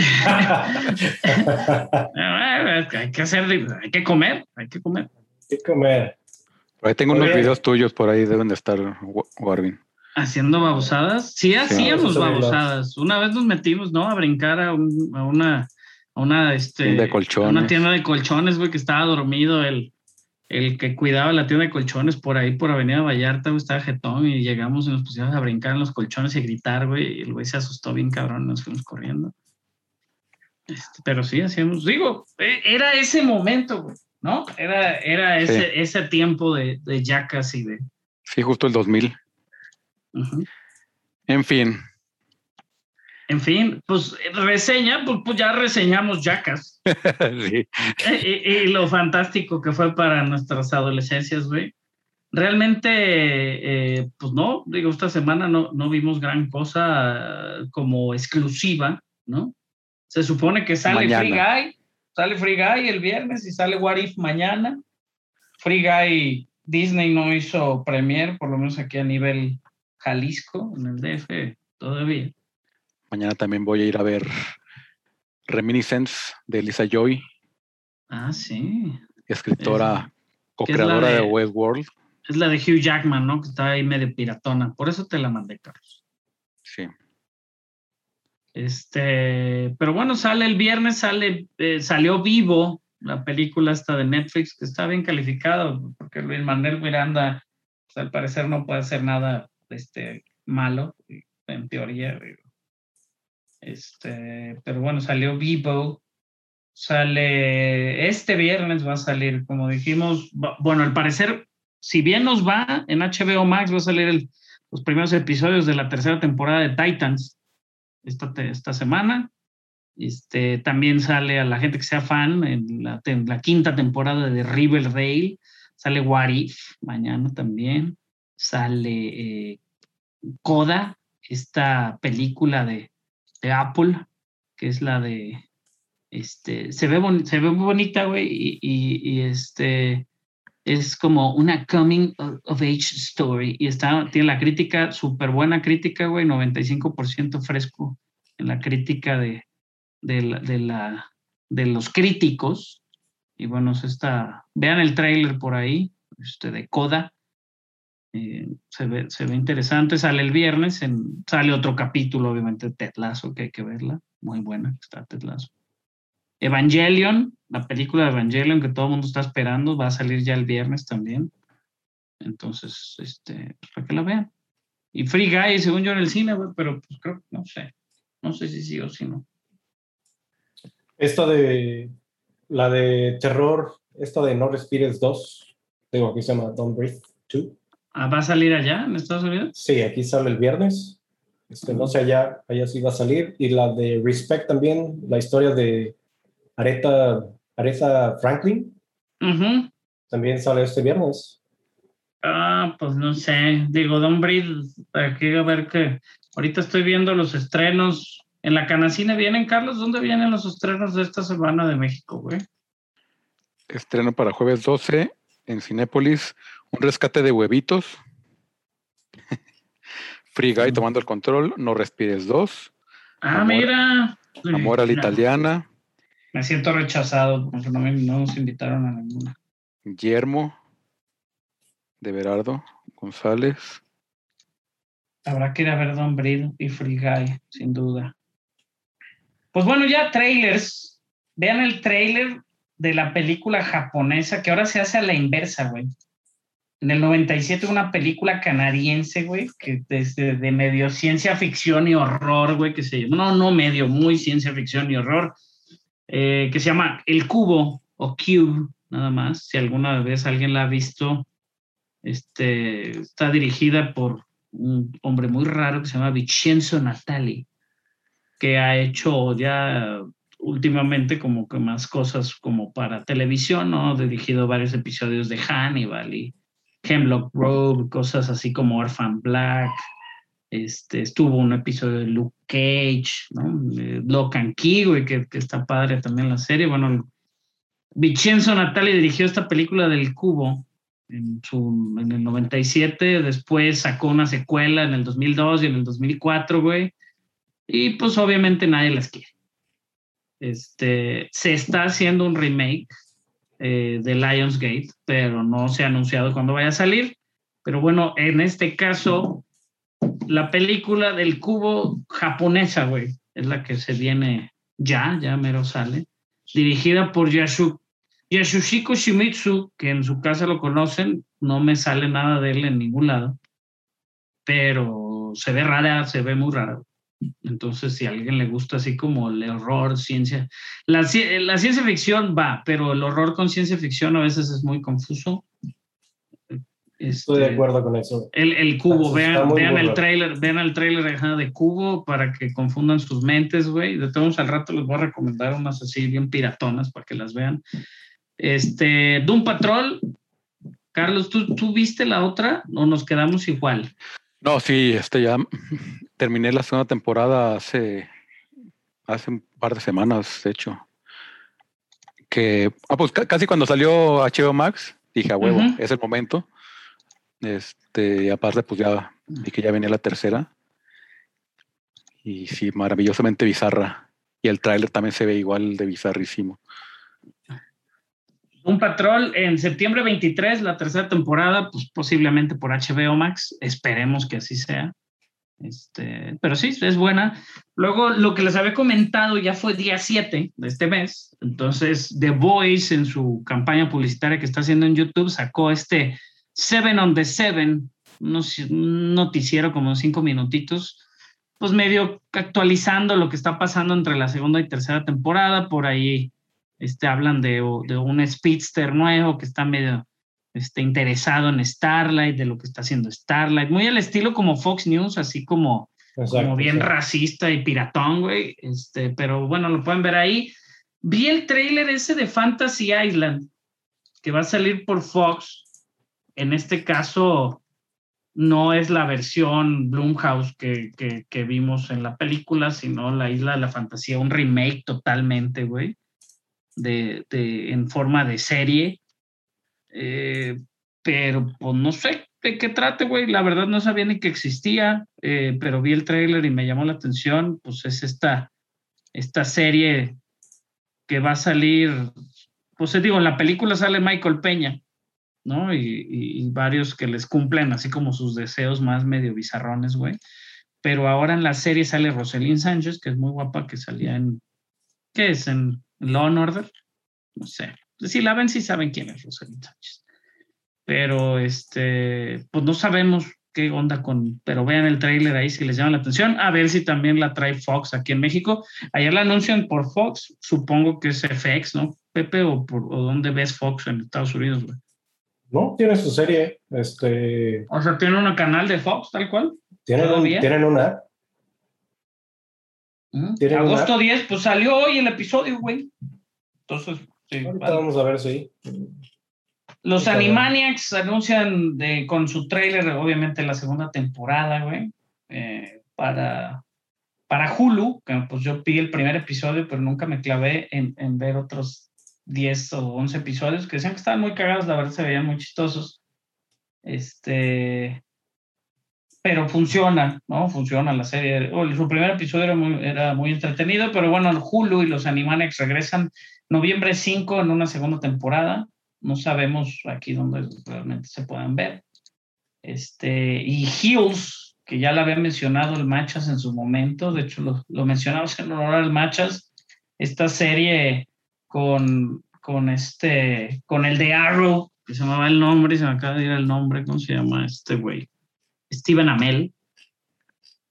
Speaker 1: Hay que hacer, hay que comer, hay que comer.
Speaker 2: ¿Qué comer?
Speaker 4: Por ahí tengo
Speaker 2: Muy
Speaker 4: unos
Speaker 2: bien.
Speaker 4: videos tuyos por ahí, deben de estar, Wa- Warvin.
Speaker 1: Haciendo babosadas. Sí, hacíamos
Speaker 2: subirlo.
Speaker 1: babosadas. Una vez nos metimos, ¿no? A brincar a, un- a una, a una, este,
Speaker 4: Tienda de
Speaker 1: a
Speaker 4: colchones.
Speaker 1: una tienda de colchones, güey, que estaba dormido el, el que cuidaba la tienda de colchones por ahí, por Avenida Vallarta, güey, estaba jetón y llegamos y nos pusimos a brincar en los colchones y a gritar, güey, y el güey se asustó bien cabrón, nos fuimos corriendo. Este, pero sí, hacíamos, digo, e- era ese momento, güey, ¿no? Era, era ese,
Speaker 4: Sí.
Speaker 1: ese tiempo de, de Jackass y de...
Speaker 4: Sí, justo el 2000. En fin,
Speaker 1: En fin, pues reseña, pues, pues ya reseñamos Jackass.
Speaker 4: sí.
Speaker 1: y, y- y lo fantástico que fue para nuestras adolescencias, güey. Realmente, eh, pues no, digo, esta semana no, no vimos gran cosa como exclusiva, ¿no? Se supone que sale
Speaker 4: Mañana.
Speaker 1: Free Guy, sale Free Guy el viernes y sale What If mañana. Free Guy, Disney no hizo premier, por lo menos aquí a nivel Jalisco, en el DF, todavía.
Speaker 4: Mañana también voy a ir a ver Reminiscence de Lisa Joy,
Speaker 1: Ah, sí.
Speaker 4: escritora,
Speaker 1: es
Speaker 4: co-creadora de
Speaker 1: de-
Speaker 4: Westworld.
Speaker 1: Es la de Hugh Jackman, ¿no? Que está ahí medio piratona. Por eso te la mandé, Carlos.
Speaker 4: Sí.
Speaker 1: Este, pero bueno, sale el viernes, sale, eh, salió vivo la película esta de Netflix, que está bien calificado, porque Luis Manuel Miranda, pues, al parecer no puede hacer nada este, malo, en teoría. Este, pero bueno, salió vivo. Sale este viernes, va a salir, como dijimos, bueno, al parecer, si bien nos va, en HBO Max va a salir el- los primeros episodios de la tercera temporada de Titans esta, esta semana. Este, también sale a la gente que sea fan en la, te- la quinta temporada de Riverdale. Sale What If mañana también. Sale eh, Coda, esta película de, Apple, que es la de. Este, se ve, se ve muy bonita, güey, y, este es como una coming of age story y está, tiene la crítica, súper buena crítica, güey, 95% fresco en la crítica de, la, de, la- de los críticos. Y bueno, es esta, vean el tráiler por ahí, este, de Coda. Eh, se, ve, se ve interesante, sale el viernes, en, sale otro capítulo, obviamente, de Ted Lasso, que hay que verla, muy buena, está Ted Lasso. Evangelion, la película de Evangelion que todo el mundo está esperando, va a salir ya el viernes también. Entonces, este, pues, para que la vean. Y Free Guy, según yo, en el cine, pero pues creo, no sé. No sé si sí o si no.
Speaker 2: Esto de la de terror, esto de No Respires 2, digo, aquí se llama Don't Breathe 2.
Speaker 1: Ah, ¿Va a salir allá en Estados Unidos?
Speaker 2: Sí, aquí sale el viernes. Este, no sé, allá, allá sí va a salir. Y la de Respect también, la historia de Aretha, Aretha Franklin,
Speaker 1: Ujú.
Speaker 2: también sale este viernes.
Speaker 1: Ah, pues no sé. Digo, Don Breed, aquí a ver que. Ahorita estoy viendo los estrenos. En la Canacine vienen, Carlos. ¿Dónde vienen los estrenos de esta semana de México, güey?
Speaker 4: Estreno para jueves 12 en Cinépolis, un rescate de huevitos. Free Guy tomando el control, No Respires 2,
Speaker 1: Ah,
Speaker 4: Amor-
Speaker 1: mira.
Speaker 4: Amor a la italiana,
Speaker 1: Me siento rechazado porque no, me- no nos invitaron a ninguna.
Speaker 4: Yermo de Berardo González.
Speaker 1: Habrá que ir a ver Don Breed y Free Guy, sin duda. Pues bueno, ya trailers. Vean el trailer de la película japonesa que ahora se hace a la inversa, güey. En el 97 una película canadiense, güey, que desde de medio ciencia ficción y horror, güey, que se llama, no, no medio, muy ciencia ficción y horror, eh, que se llama El Cubo o Cube, nada más. Si alguna vez alguien la ha visto, este, está dirigida por un hombre muy raro que se llama Vincenzo Natali, que ha hecho ya últimamente como que más cosas como para televisión, ¿no? Dirigido varios episodios de Hannibal y Hemlock Grove, cosas así como Orphan Black. Este, estuvo un episodio de Luke Cage, ¿no? Eh, Key, güey, que, que está padre también la serie. Bueno, Vincenzo Natali dirigió esta película del Cubo, en, su, en el 97, después sacó una secuela en el 2002 y en el 2004, güey. Y pues obviamente nadie las quiere. Este, se está haciendo un remake eh, de Lionsgate, pero no se ha anunciado cuándo vaya a salir. Pero bueno, en este caso, la película del cubo japonesa, güey, es la que se viene ya, ya mero sale, dirigida por Yasu, Yasushiko Shimizu, que en su casa lo conocen, no me sale nada de él en ningún lado, pero se ve rara, se ve muy rara. Entonces, si a alguien le gusta así como el horror, ciencia, la, ci- la ciencia ficción va, pero el horror con ciencia ficción a veces es muy confuso.
Speaker 2: Estoy de
Speaker 1: Este,
Speaker 2: acuerdo con eso.
Speaker 1: El, el cubo, vean, el trailer, vean el trailer de cubo para que confundan sus mentes, güey. De todos al rato les voy a recomendar unas así bien piratonas para que las vean. Este, Doom Patrol. Carlos, ¿tú, ¿tú viste la otra o nos quedamos igual?
Speaker 4: No, sí, este ya terminé la segunda temporada hace, hace un par de semanas, de hecho. Que, ah, pues ca- casi cuando salió HBO Max, dije a huevo, es el momento. Este, y aparte, pues ya vi que ya venía la tercera. Y sí, maravillosamente bizarra. Y el tráiler también se ve igual de bizarrísimo.
Speaker 1: Un Patrol en septiembre 23, la tercera temporada, pues posiblemente por HBO Max. Esperemos que así sea. Este, pero sí, es buena. Luego, lo que les había comentado ya fue día 7 de este mes. Entonces, The Voice, en su campaña publicitaria que está haciendo en YouTube, sacó este Seven on the Seven, un noticiero como cinco minutitos, pues medio actualizando lo que está pasando entre la segunda y tercera temporada. Por ahí este, hablan de, de un speedster nuevo que está medio este, interesado en Starlight, de lo que está haciendo Starlight, muy al estilo como Fox News, así como,
Speaker 2: Exacto,
Speaker 1: como bien
Speaker 2: sí.
Speaker 1: racista y piratón, güey. Este, pero bueno, lo pueden ver ahí. Vi el trailer ese de Fantasy Island, que va a salir por Fox. En este caso, no es la versión Blumhouse que, que, que vimos en la película, sino la Isla de la Fantasía, un remake totalmente, güey, de, de, en forma de serie. Eh, pero pues no sé de qué trate, güey. La verdad no sabía ni que existía, eh, pero vi el tráiler y me llamó la atención. Pues es esta, esta serie que va a salir, pues te digo, en la película sale Michael Peña, ¿no? Y, varios que les cumplen así como sus deseos más medio bizarrones, güey. Pero ahora en la serie sale Rosalind Sánchez, que es muy guapa, que salía en, ¿qué es? En Law and Order. No sé. Si la ven, sí saben quién es Rosalind Sánchez. Pero este, pues no sabemos qué onda con, pero vean el tráiler ahí si les llama la atención, a ver si también la trae Fox aquí en México. Ayer la anuncian por Fox, supongo que es FX, ¿no? Pepe, o, por, o dónde ves Fox en Estados Unidos, güey.
Speaker 2: No, tiene su serie. Este,
Speaker 1: O sea, tiene un canal de Fox, tal cual.
Speaker 2: tienen, un, tienen una.
Speaker 1: ¿Mm?
Speaker 2: Tienen
Speaker 1: Agosto
Speaker 2: una-
Speaker 1: 10, pues salió hoy el episodio, güey. Entonces, sí,
Speaker 2: Ahorita
Speaker 1: vale.
Speaker 2: vamos a ver si.
Speaker 1: Los. Animaniacs anuncian de, con su trailer, obviamente, la segunda temporada, güey, eh, para, para Hulu, que pues yo vi el primer episodio, pero nunca me clavé en, en ver otros 10 o 11 episodios, que decían que estaban muy cagados, la verdad se veían muy chistosos. Este, pero funciona, ¿no? Funciona la serie. Oh, su primer episodio era muy, era muy entretenido, pero bueno, Hulu y los Animaniacs regresan noviembre 5 en una segunda temporada. No sabemos aquí dónde realmente se puedan ver. Este, y Heels, que ya la había mencionado el Machas en su momento, de hecho lo, lo mencionamos en honor al Machas, esta serie con, con este, con el de Arrow, que se llamaba el nombre, y se me acaba de ir el nombre, ¿cómo se llama este güey? Steven Amell.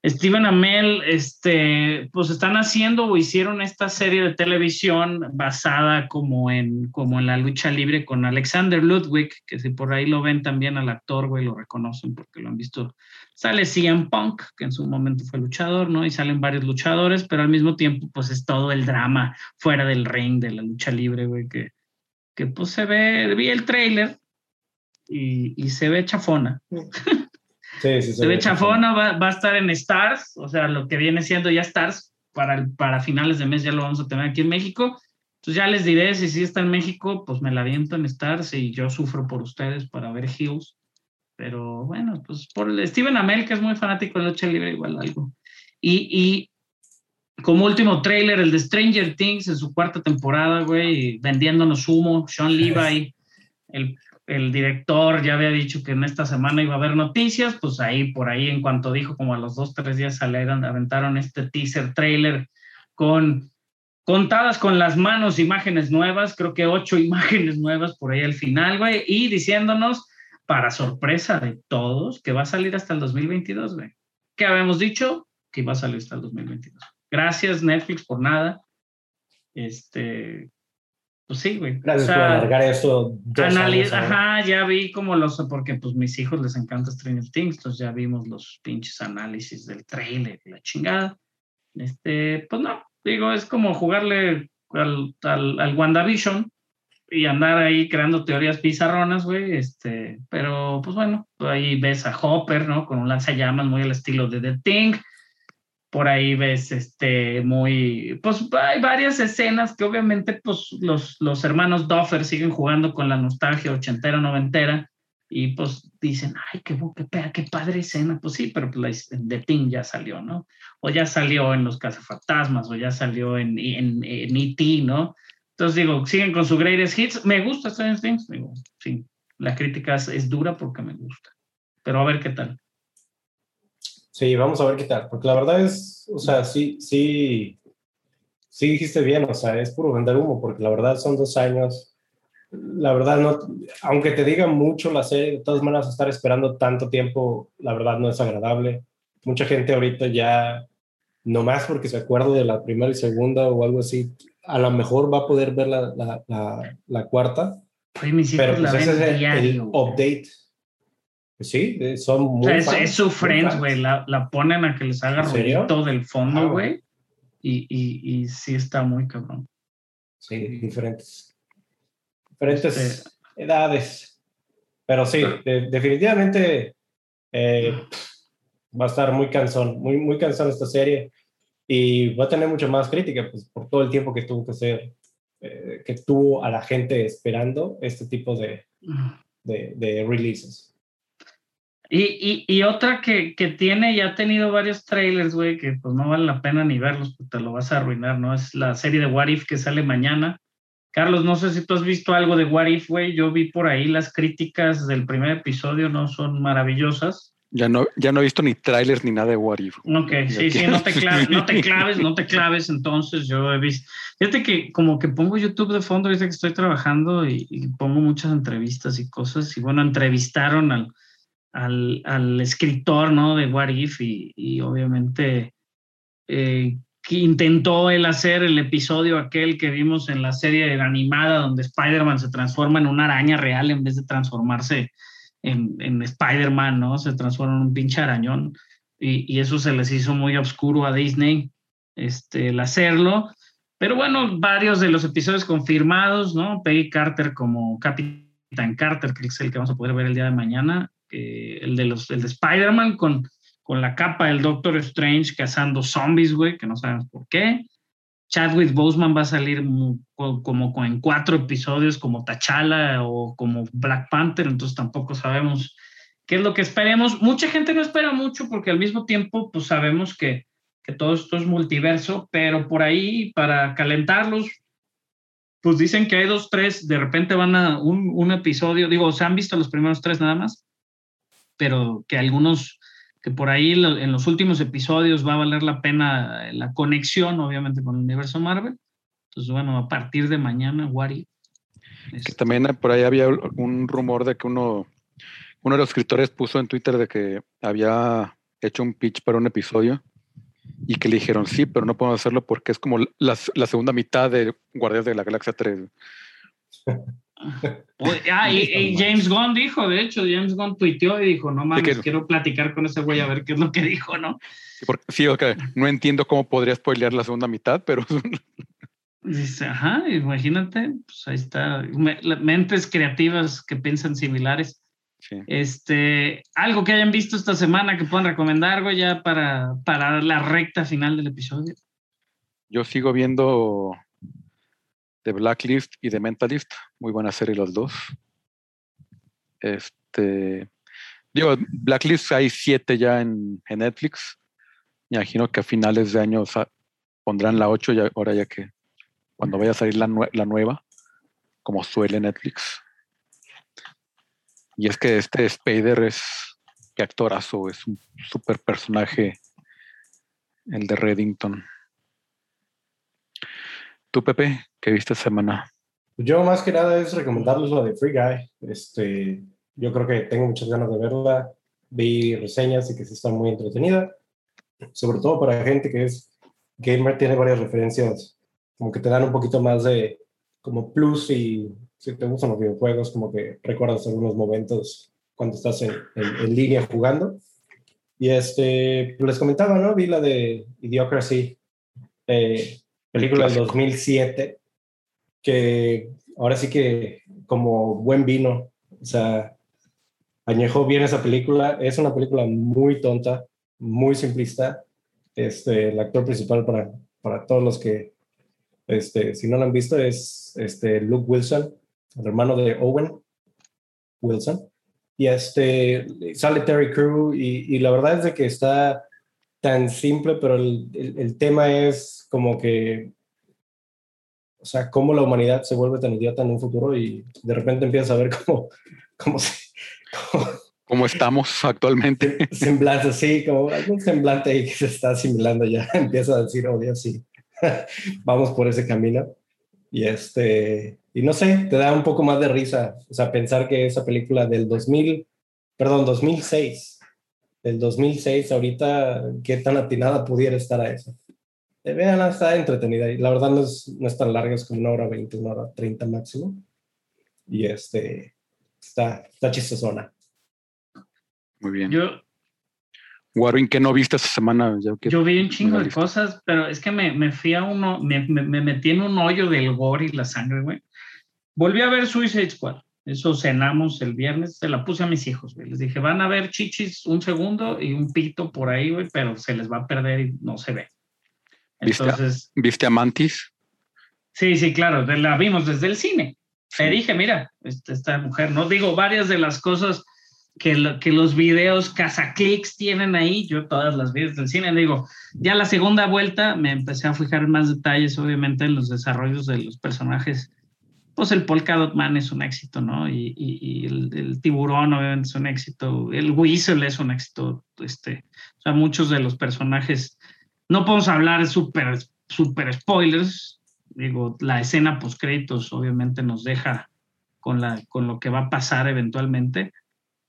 Speaker 1: Steven Amell, este, pues están haciendo o hicieron esta serie de televisión basada como en, como en la lucha libre con Alexander Ludwig, que si por ahí lo ven también al actor, güey, lo reconocen porque lo han visto. Sale CM Punk, que en su momento fue luchador, ¿no? Y salen varios luchadores, pero al mismo tiempo, pues es todo el drama fuera del ring de la lucha libre, güey, que, que pues se ve, vi el trailer y, y se ve chafona.
Speaker 2: Sí, sí,
Speaker 1: Se ve chafona, va, va, a estar en Stars, o sea, lo que viene siendo ya Stars, para, el, para finales de mes ya lo vamos a tener aquí en México. Entonces ya les diré si sí está en México, pues me la viento en Stars y yo sufro por ustedes para ver Hills. Pero bueno, pues por el Steven Amell, que es muy fanático de lucha libre, igual algo. Y, y como último trailer, el de Stranger Things en su cuarta temporada, güey, vendiéndonos humo, Sean Levi, el el director ya había dicho que en esta semana iba a haber noticias, pues ahí por ahí en cuanto dijo como a los dos, tres días salieron, aventaron este teaser trailer con contadas con las manos imágenes nuevas, creo que ocho imágenes nuevas por ahí al final, güey, y diciéndonos, para sorpresa de todos, que va a salir hasta el 2022, güey. Que habíamos dicho que iba a salir hasta el 2022. Gracias Netflix por nada. Este, pues sí, güey.
Speaker 2: Gracias
Speaker 1: O sea,
Speaker 2: por alargar esto.
Speaker 1: Ajá, ya vi como los, porque pues mis hijos les encanta Stranger Things, entonces ya vimos los pinches análisis del trailer y la chingada. Este, pues no, digo, es como jugarle al, al, al WandaVision y andar ahí creando teorías pizarronas, güey, este, pero pues bueno, ahí ves a Hopper, ¿no? Con un lanzallamas muy al estilo de The Thing. Por ahí ves, este, muy, pues hay varias escenas que obviamente, pues los, los hermanos Duffer siguen jugando con la nostalgia ochentera, noventera, y pues dicen, ay, qué, qué, qué padre escena. Pues sí, pero pues The Thing ya salió, ¿no? O ya salió en Los Cazafantasmas, o ya salió en, en, en E.T., ¿no? Entonces digo, siguen con su greatest hits. Me gusta Stranger Things, digo, sí, la crítica es dura porque me gusta. Pero a ver qué tal.
Speaker 2: Sí, vamos a ver qué tal, porque la verdad es, o sea, sí, sí, sí dijiste bien, o sea, es puro vender humo, porque la verdad son dos años. La verdad, no, aunque te diga mucho la serie, de todas maneras, estar esperando tanto tiempo, la verdad no es agradable. Mucha gente ahorita ya, nomás porque se acuerda de la primera y segunda o algo así, a lo mejor va a poder ver la, la, la, la cuarta,
Speaker 1: Oye,
Speaker 2: pero
Speaker 1: la
Speaker 2: pues ese es el, el update. Sí, eh, son
Speaker 1: O
Speaker 2: muy
Speaker 1: sea, es,
Speaker 2: fans,
Speaker 1: es su Friends, güey. La, la ponen a que les haga ruidito del fondo,
Speaker 2: Ah,
Speaker 1: güey. Y, y, y sí está muy cabrón.
Speaker 2: Sí, diferentes, diferentes
Speaker 1: Este-
Speaker 2: edades. Pero sí, de- definitivamente eh, va a estar muy cansón, muy, muy cansón esta serie y va a tener mucho más crítica pues, por todo el tiempo que tuvo que ser, eh, que tuvo a la gente esperando este tipo de, de, de releases.
Speaker 1: Y, y, y otra que, que tiene, ya ha tenido varios trailers, güey, que pues no vale la pena ni verlos, porque te lo vas a arruinar, ¿no? Es la serie de What If que sale mañana. Carlos, no sé si tú has visto algo de What If, güey. Yo vi por ahí las críticas del primer episodio, no son maravillosas.
Speaker 4: Ya no, ya no he visto ni trailers ni nada de What If.
Speaker 1: Ok, sí, sí, no te, claves, no te claves, no te claves. Entonces, yo he visto. Fíjate que como que pongo YouTube de fondo ahorita que estoy trabajando y, y pongo muchas entrevistas y cosas. Y bueno, entrevistaron al, al, al escritor, ¿no? De What If y, y obviamente eh, que intentó él hacer el episodio aquel que vimos en la serie animada donde Spider-Man se transforma en una araña real en vez de transformarse en, en Spider-Man, ¿no? Se transforma en un pinche arañón y, y eso se les hizo muy oscuro a Disney este, el hacerlo. Pero bueno, varios de los episodios confirmados, ¿no? Peggy Carter como Capitán Carter, que es el que vamos a poder ver el día de mañana, eh, el de los el de Spider-Man con, con la capa del Doctor Strange cazando zombies, güey, que no sabemos por qué. Chadwick Boseman va a salir como, co- en cuatro episodios como T'Challa o como Black Panther, entonces tampoco sabemos qué es lo que esperemos. Mucha gente no espera mucho porque al mismo tiempo pues sabemos que, que todo esto es multiverso, pero por ahí para calentarlos, pues dicen que hay dos, tres, de repente van a un, un episodio, digo, se han visto los primeros tres nada más, pero que algunos, que por ahí lo- en los últimos episodios va a valer la pena la conexión, obviamente, con el universo Marvel. Entonces, bueno, a partir de mañana, Wari.
Speaker 4: Que también por ahí había un rumor de que uno, uno de los escritores puso en Twitter de que había hecho un pitch para un episodio y que le dijeron sí, pero no podemos hacerlo porque es como la, la segunda mitad de Guardias de la Galaxia 3.
Speaker 1: Ah, y, y James Gunn dijo, de hecho, James Gunn tuiteó y dijo, no mames, quiero platicar con ese güey a ver qué es lo que dijo, ¿no?
Speaker 4: Sí, ok, no entiendo cómo podría spoilear la segunda mitad, pero
Speaker 1: Dice, ajá, imagínate, pues ahí está, mentes creativas que piensan similares.
Speaker 4: sí.
Speaker 1: Este, algo que hayan visto esta semana que puedan recomendar, güey, ya para, para la recta final del episodio.
Speaker 4: yo sigo viendo The Blacklist y The Mentalist, muy buena serie los dos. Este, digo, Blacklist hay siete ya en, Netflix. Me imagino que a finales de año pondrán la 8 ya, ahora ya que cuando vaya a salir la, nue- la nueva, como suele Netflix. Y es que este Spider es, qué actorazo, es un super personaje, el de Reddington. ¿Tú, Pepe, qué viste esta semana?
Speaker 2: Yo más que nada es recomendarles lo de Free Guy. Este, yo creo que tengo muchas ganas de verla. Vi reseñas y que sí está muy entretenida. sobre todo para gente que es gamer, tiene varias referencias, como que te dan un poquito más de como plus y si te gustan los videojuegos, como que recuerdas algunos momentos cuando estás en, en, en línea jugando. Y este, les comentaba, ¿no? Vi la de Idiocracy, eh, película del 2007, que ahora sí que como buen vino, o sea, añejó bien esa película. Es una película muy tonta, muy simplista. Este, el actor principal para, para todos los que, este, si no lo han visto, es este, Luke Wilson, el hermano de Owen Wilson. Y este, sale Terry Crew y, y la verdad es de que está tan simple, pero el, el, el, tema es como que, o sea, cómo la humanidad se vuelve tan idiota en un futuro y de repente empiezas a ver cómo, cómo se...
Speaker 4: Cómo, ¿Cómo estamos actualmente?
Speaker 2: Semblante, sí, como algún semblante ahí que se está asimilando ya, empieza a decir, oh Dios, sí, vamos por ese camino. Y este, y no sé, te da un poco más de risa, o sea, pensar que esa película del 2000, perdón, 2006, del 2006, ahorita, qué tan atinada pudiera estar a eso. Eh, vean, está entretenida y la verdad no es, no es tan larga, es como una hora 20, una hora 30 máximo. Y este, está, está chistosona.
Speaker 4: Muy bien.
Speaker 1: Yo,
Speaker 4: Warwin, ¿qué no viste esta semana?
Speaker 1: Ya que yo vi un chingo de cosas, pero es que me, me fui a uno, me, me, me, metí en un hoyo del gore y la sangre, güey. Volví a ver Suicide Squad. Eso cenamos el viernes, se la puse a mis hijos, güey. Les dije, van a ver chichis un segundo y un pito por ahí, güey, pero se les va a perder y no se ve.
Speaker 4: Entonces, ¿Viste, a, ¿Viste a Mantis?
Speaker 1: Sí, sí, claro, la vimos desde el cine. Le dije, mira, esta mujer, no digo varias de las cosas que, lo, que los videos cazaclicks tienen ahí, yo todas las vi desde el cine, digo, ya la segunda vuelta me empecé a fijar más detalles, obviamente, en los desarrollos de los personajes pues el Polka Dot Man es un éxito, ¿no? Y, y, y el, el, tiburón obviamente es un éxito, el Whistle es un éxito, este, o sea, muchos de los personajes, no podemos hablar súper, súper spoilers, digo, la escena post créditos obviamente nos deja con, la, con lo que va a pasar eventualmente,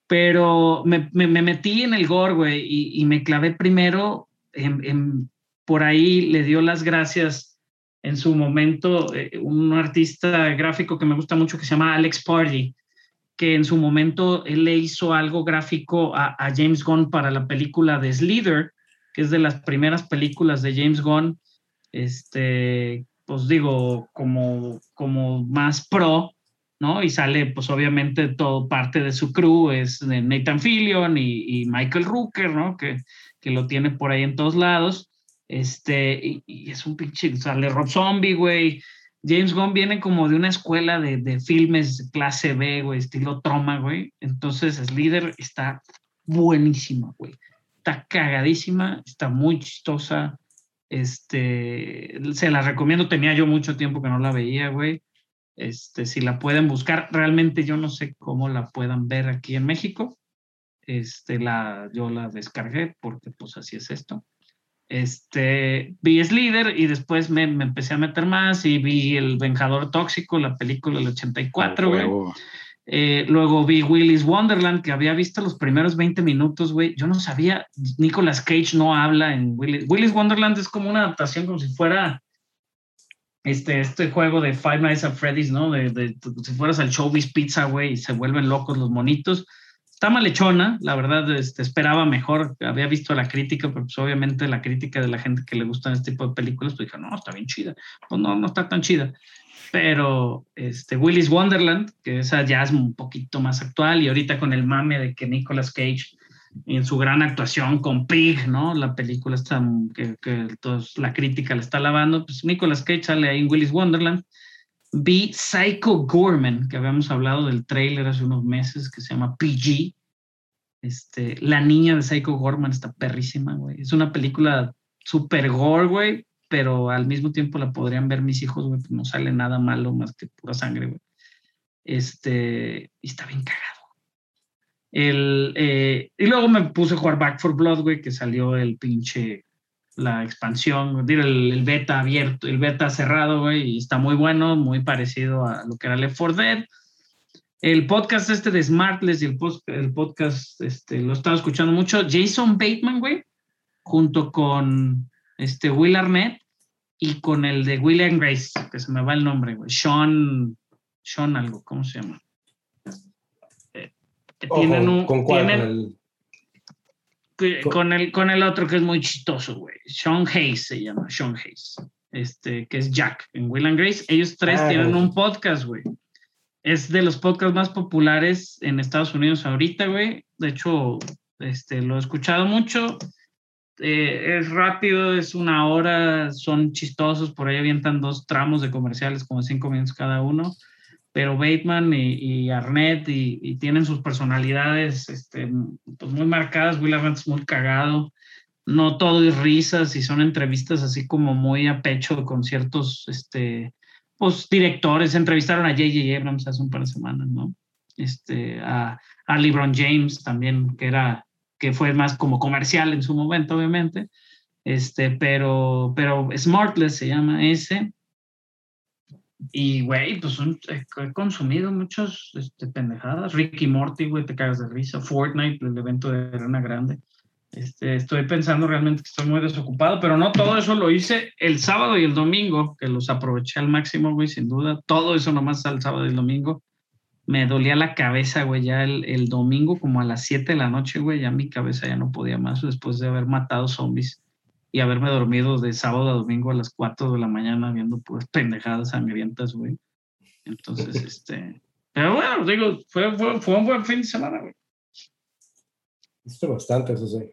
Speaker 1: pero me, me, me metí en el gore, güey, y, y, me clavé primero, en, en, por ahí le dio las gracias en su momento eh, un artista gráfico que me gusta mucho que se llama Alex Party, que en su momento él le hizo algo gráfico a, James Gunn para la película de Slither, que es de las primeras películas de James Gunn, este, pues digo, como, como más pro, ¿no? Y sale, pues obviamente, todo parte de su crew, es Nathan Fillion y, y Michael Rooker, ¿no? Que, que lo tiene por ahí en todos lados. Este, y, es un pinche, sale Rob Zombie, güey. James Gunn viene como de una escuela de, de filmes clase B, güey, estilo Troma, güey. Entonces, Slither está buenísima, güey. Está cagadísima, está muy chistosa. Este, se la recomiendo, tenía yo mucho tiempo que no la veía, güey. Este, si la pueden buscar, realmente yo no sé cómo la puedan ver aquí en México. Este, la, yo la descargué porque pues así es esto este, vi Slither y después me, me, empecé a meter más y vi El Vengador Tóxico, la película del 84, güey. Eh, luego vi Willy's Wonderland, que había visto los primeros 20 minutos, güey. Yo no sabía, Nicolas Cage no habla en Willy's. Willy's Wonderland es como una adaptación como si fuera este, este juego de Five Nights at Freddy's, ¿no? De, de, de si fueras al Showbiz Pizza, güey, y se vuelven locos los monitos está malhechona, la verdad, este, esperaba mejor, había visto la crítica, pero pues obviamente la crítica de la gente que le gustan este tipo de películas, pues dije, no, está bien chida, pues no, no está tan chida, pero este, Willy's Wonderland, que esa ya es un poquito más actual, y ahorita con el mame de que Nicolas Cage, en su gran actuación con Pig, ¿no? La película está, que, que todos, la crítica le está lavando, pues Nicolas Cage sale ahí en Willy's Wonderland, vi Psycho Gorman, que habíamos hablado del trailer hace unos meses, que se llama PG. Este, la niña de Psycho Gorman está perrísima, güey. Es una película super gore, güey, pero al mismo tiempo la podrían ver mis hijos, güey, pues no sale nada malo más que pura sangre, güey. Este, y está bien cagado. El, eh, y luego me puse a jugar Back for Blood, güey, que salió el pinche la expansión, el, el, beta abierto, el beta cerrado, güey, y está muy bueno, muy parecido a lo que era Left 4 Dead. El podcast este de Smartless y el, post, el podcast, este, lo estaba escuchando mucho. Jason Bateman, güey, junto con este Will Arnett y con el de William Grace, que se me va el nombre, güey. Sean, Sean algo, ¿cómo se llama? Eh,
Speaker 2: Ojo,
Speaker 1: tienen un,
Speaker 2: ¿Con cuál?
Speaker 1: tienen-
Speaker 2: Con el-
Speaker 1: que- con el, con el otro que es muy chistoso, güey. Sean Hayes se llama, Sean Hayes. Este, que es Jack en Will and Grace. Ellos tres
Speaker 2: Ah,
Speaker 1: tienen un podcast, güey. Es de los podcasts más populares en Estados Unidos ahorita, güey. De hecho, este, lo he escuchado mucho. Eh, es rápido, es una hora, son chistosos, por ahí avientan dos tramos de comerciales, como cinco minutos cada uno pero Bateman y, y Arnett y, y tienen sus personalidades este, pues muy marcadas. Will Arnett es muy cagado. No todo es risas y son entrevistas así como muy a pecho con ciertos este, pues, directores. Entrevistaron a J.J. Abrams hace un par de semanas, ¿no? Este, a, a LeBron James también, que era que fue más como comercial en su momento, obviamente. Este, pero, pero Smartless se llama ese. Y, güey, pues son- he, he consumido muchos este, pendejadas. Ricky Morty, güey, te cagas de risa. Fortnite, el evento de Arena Grande. Este, estoy pensando realmente que estoy muy desocupado, pero no todo eso lo hice el sábado y el domingo, que los aproveché al máximo, güey, sin duda. Todo eso nomás al sábado y el domingo. Me dolía la cabeza, güey, ya el, el domingo, como a las 7 de la noche, güey, ya mi cabeza ya no podía más después de haber matado zombies y haberme dormido de sábado a domingo a las 4 de la mañana viendo pues pendejadas sangrientas, güey. Entonces, este... Pero bueno, digo, fue, fue, fue un buen fin de semana, güey.
Speaker 2: Hiciste bastante, eso sí.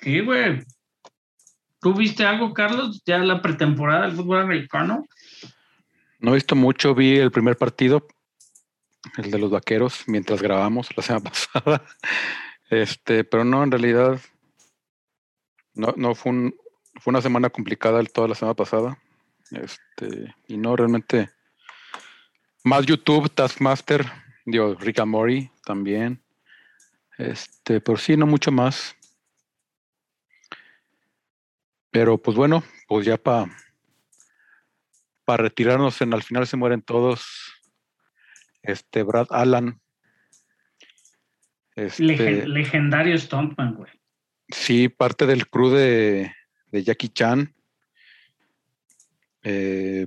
Speaker 1: Sí, güey. ¿Tú viste algo, Carlos? Ya la pretemporada del fútbol americano.
Speaker 4: No he visto mucho, vi el primer partido, el de los vaqueros, mientras grabamos la semana pasada. Este, pero no, en realidad, no, no fue un, fue una semana complicada toda la semana pasada. Este, y no realmente. Más YouTube, Taskmaster, digo, Rick and Morty también. Este, pero sí, no mucho más. Pero pues bueno, pues ya para retirarnos en al final se mueren todos. Este Brad Allan. Este,
Speaker 1: Legen- legendario Stuntman, güey.
Speaker 4: sí, parte del crew de, de Jackie Chan. Eh,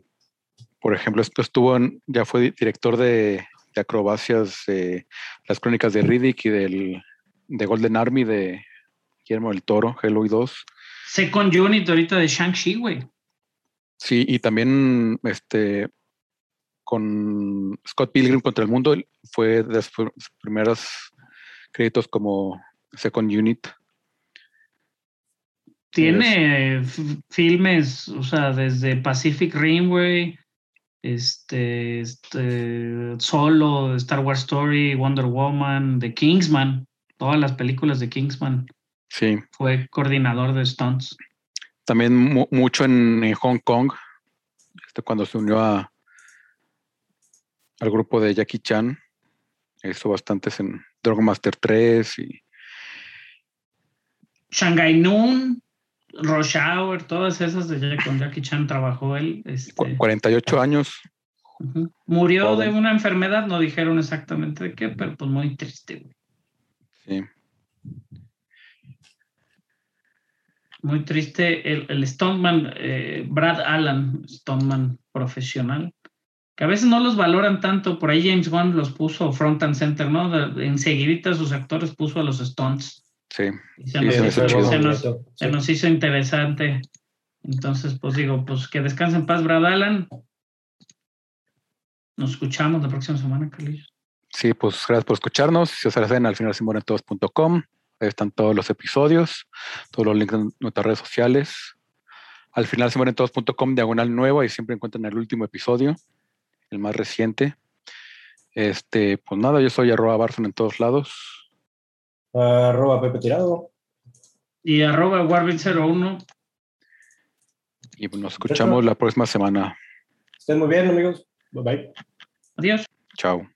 Speaker 4: por ejemplo, estuvo en, ya fue di- director de, de acrobacias de las crónicas de Riddick y del de Golden Army de Guillermo del Toro, Hellboy 2.
Speaker 1: Second Unit ahorita de Shang-Chi, güey.
Speaker 4: Sí, y también este con Scott Pilgrim contra el mundo fue de sus primeros créditos como Second Unit.
Speaker 1: Tiene filmes, o sea, desde Pacific Rim, güey. Este, este, Solo, Star Wars Story, Wonder Woman, The Kingsman, todas las películas de Kingsman.
Speaker 4: Sí,
Speaker 1: Fue coordinador de stunts.
Speaker 4: también mu- mucho en, en Hong Kong, este, cuando se unió a, al grupo de Jackie Chan. Hizo bastantes en Drogmaster 3 y
Speaker 1: Shanghai Noon, Rush Hour, todas esas de Jack- con Jackie Chan trabajó él. este,
Speaker 4: cu- 48 años.
Speaker 1: Murió
Speaker 4: Joven.
Speaker 1: de una enfermedad, no dijeron exactamente de qué, pero pues muy triste, güey.
Speaker 4: Sí.
Speaker 1: Muy triste. El, el Stoneman, eh, Brad Allen, Stoneman profesional, que a veces no los valoran tanto. Por ahí James Wan los puso front and center, ¿no? Enseguidita sus actores puso a los Stones.
Speaker 4: Sí,
Speaker 1: Y se, nos,
Speaker 4: se
Speaker 1: hizo,
Speaker 4: hizo chido.
Speaker 1: se nos-
Speaker 2: Sí.
Speaker 1: se nos hizo interesante. Entonces, pues digo, pues que descansen en paz, Brad Allen. Nos escuchamos la próxima semana, Carlos.
Speaker 4: Sí, pues gracias por escucharnos. Si os agradecen al final todos.com. Ahí están todos los episodios, todos los links en nuestras redes sociales. Al final todos.com, diagonal nuevo, y siempre encuentran el último episodio, el más reciente. Este, pues nada, yo soy arroba Barson en todos lados
Speaker 2: arroba Pepe Tirado.
Speaker 1: Y arroba Warvin01.
Speaker 4: Y pues nos escuchamos la próxima semana.
Speaker 2: Estén muy bien, amigos. Bye bye.
Speaker 1: Adiós.
Speaker 4: Chao.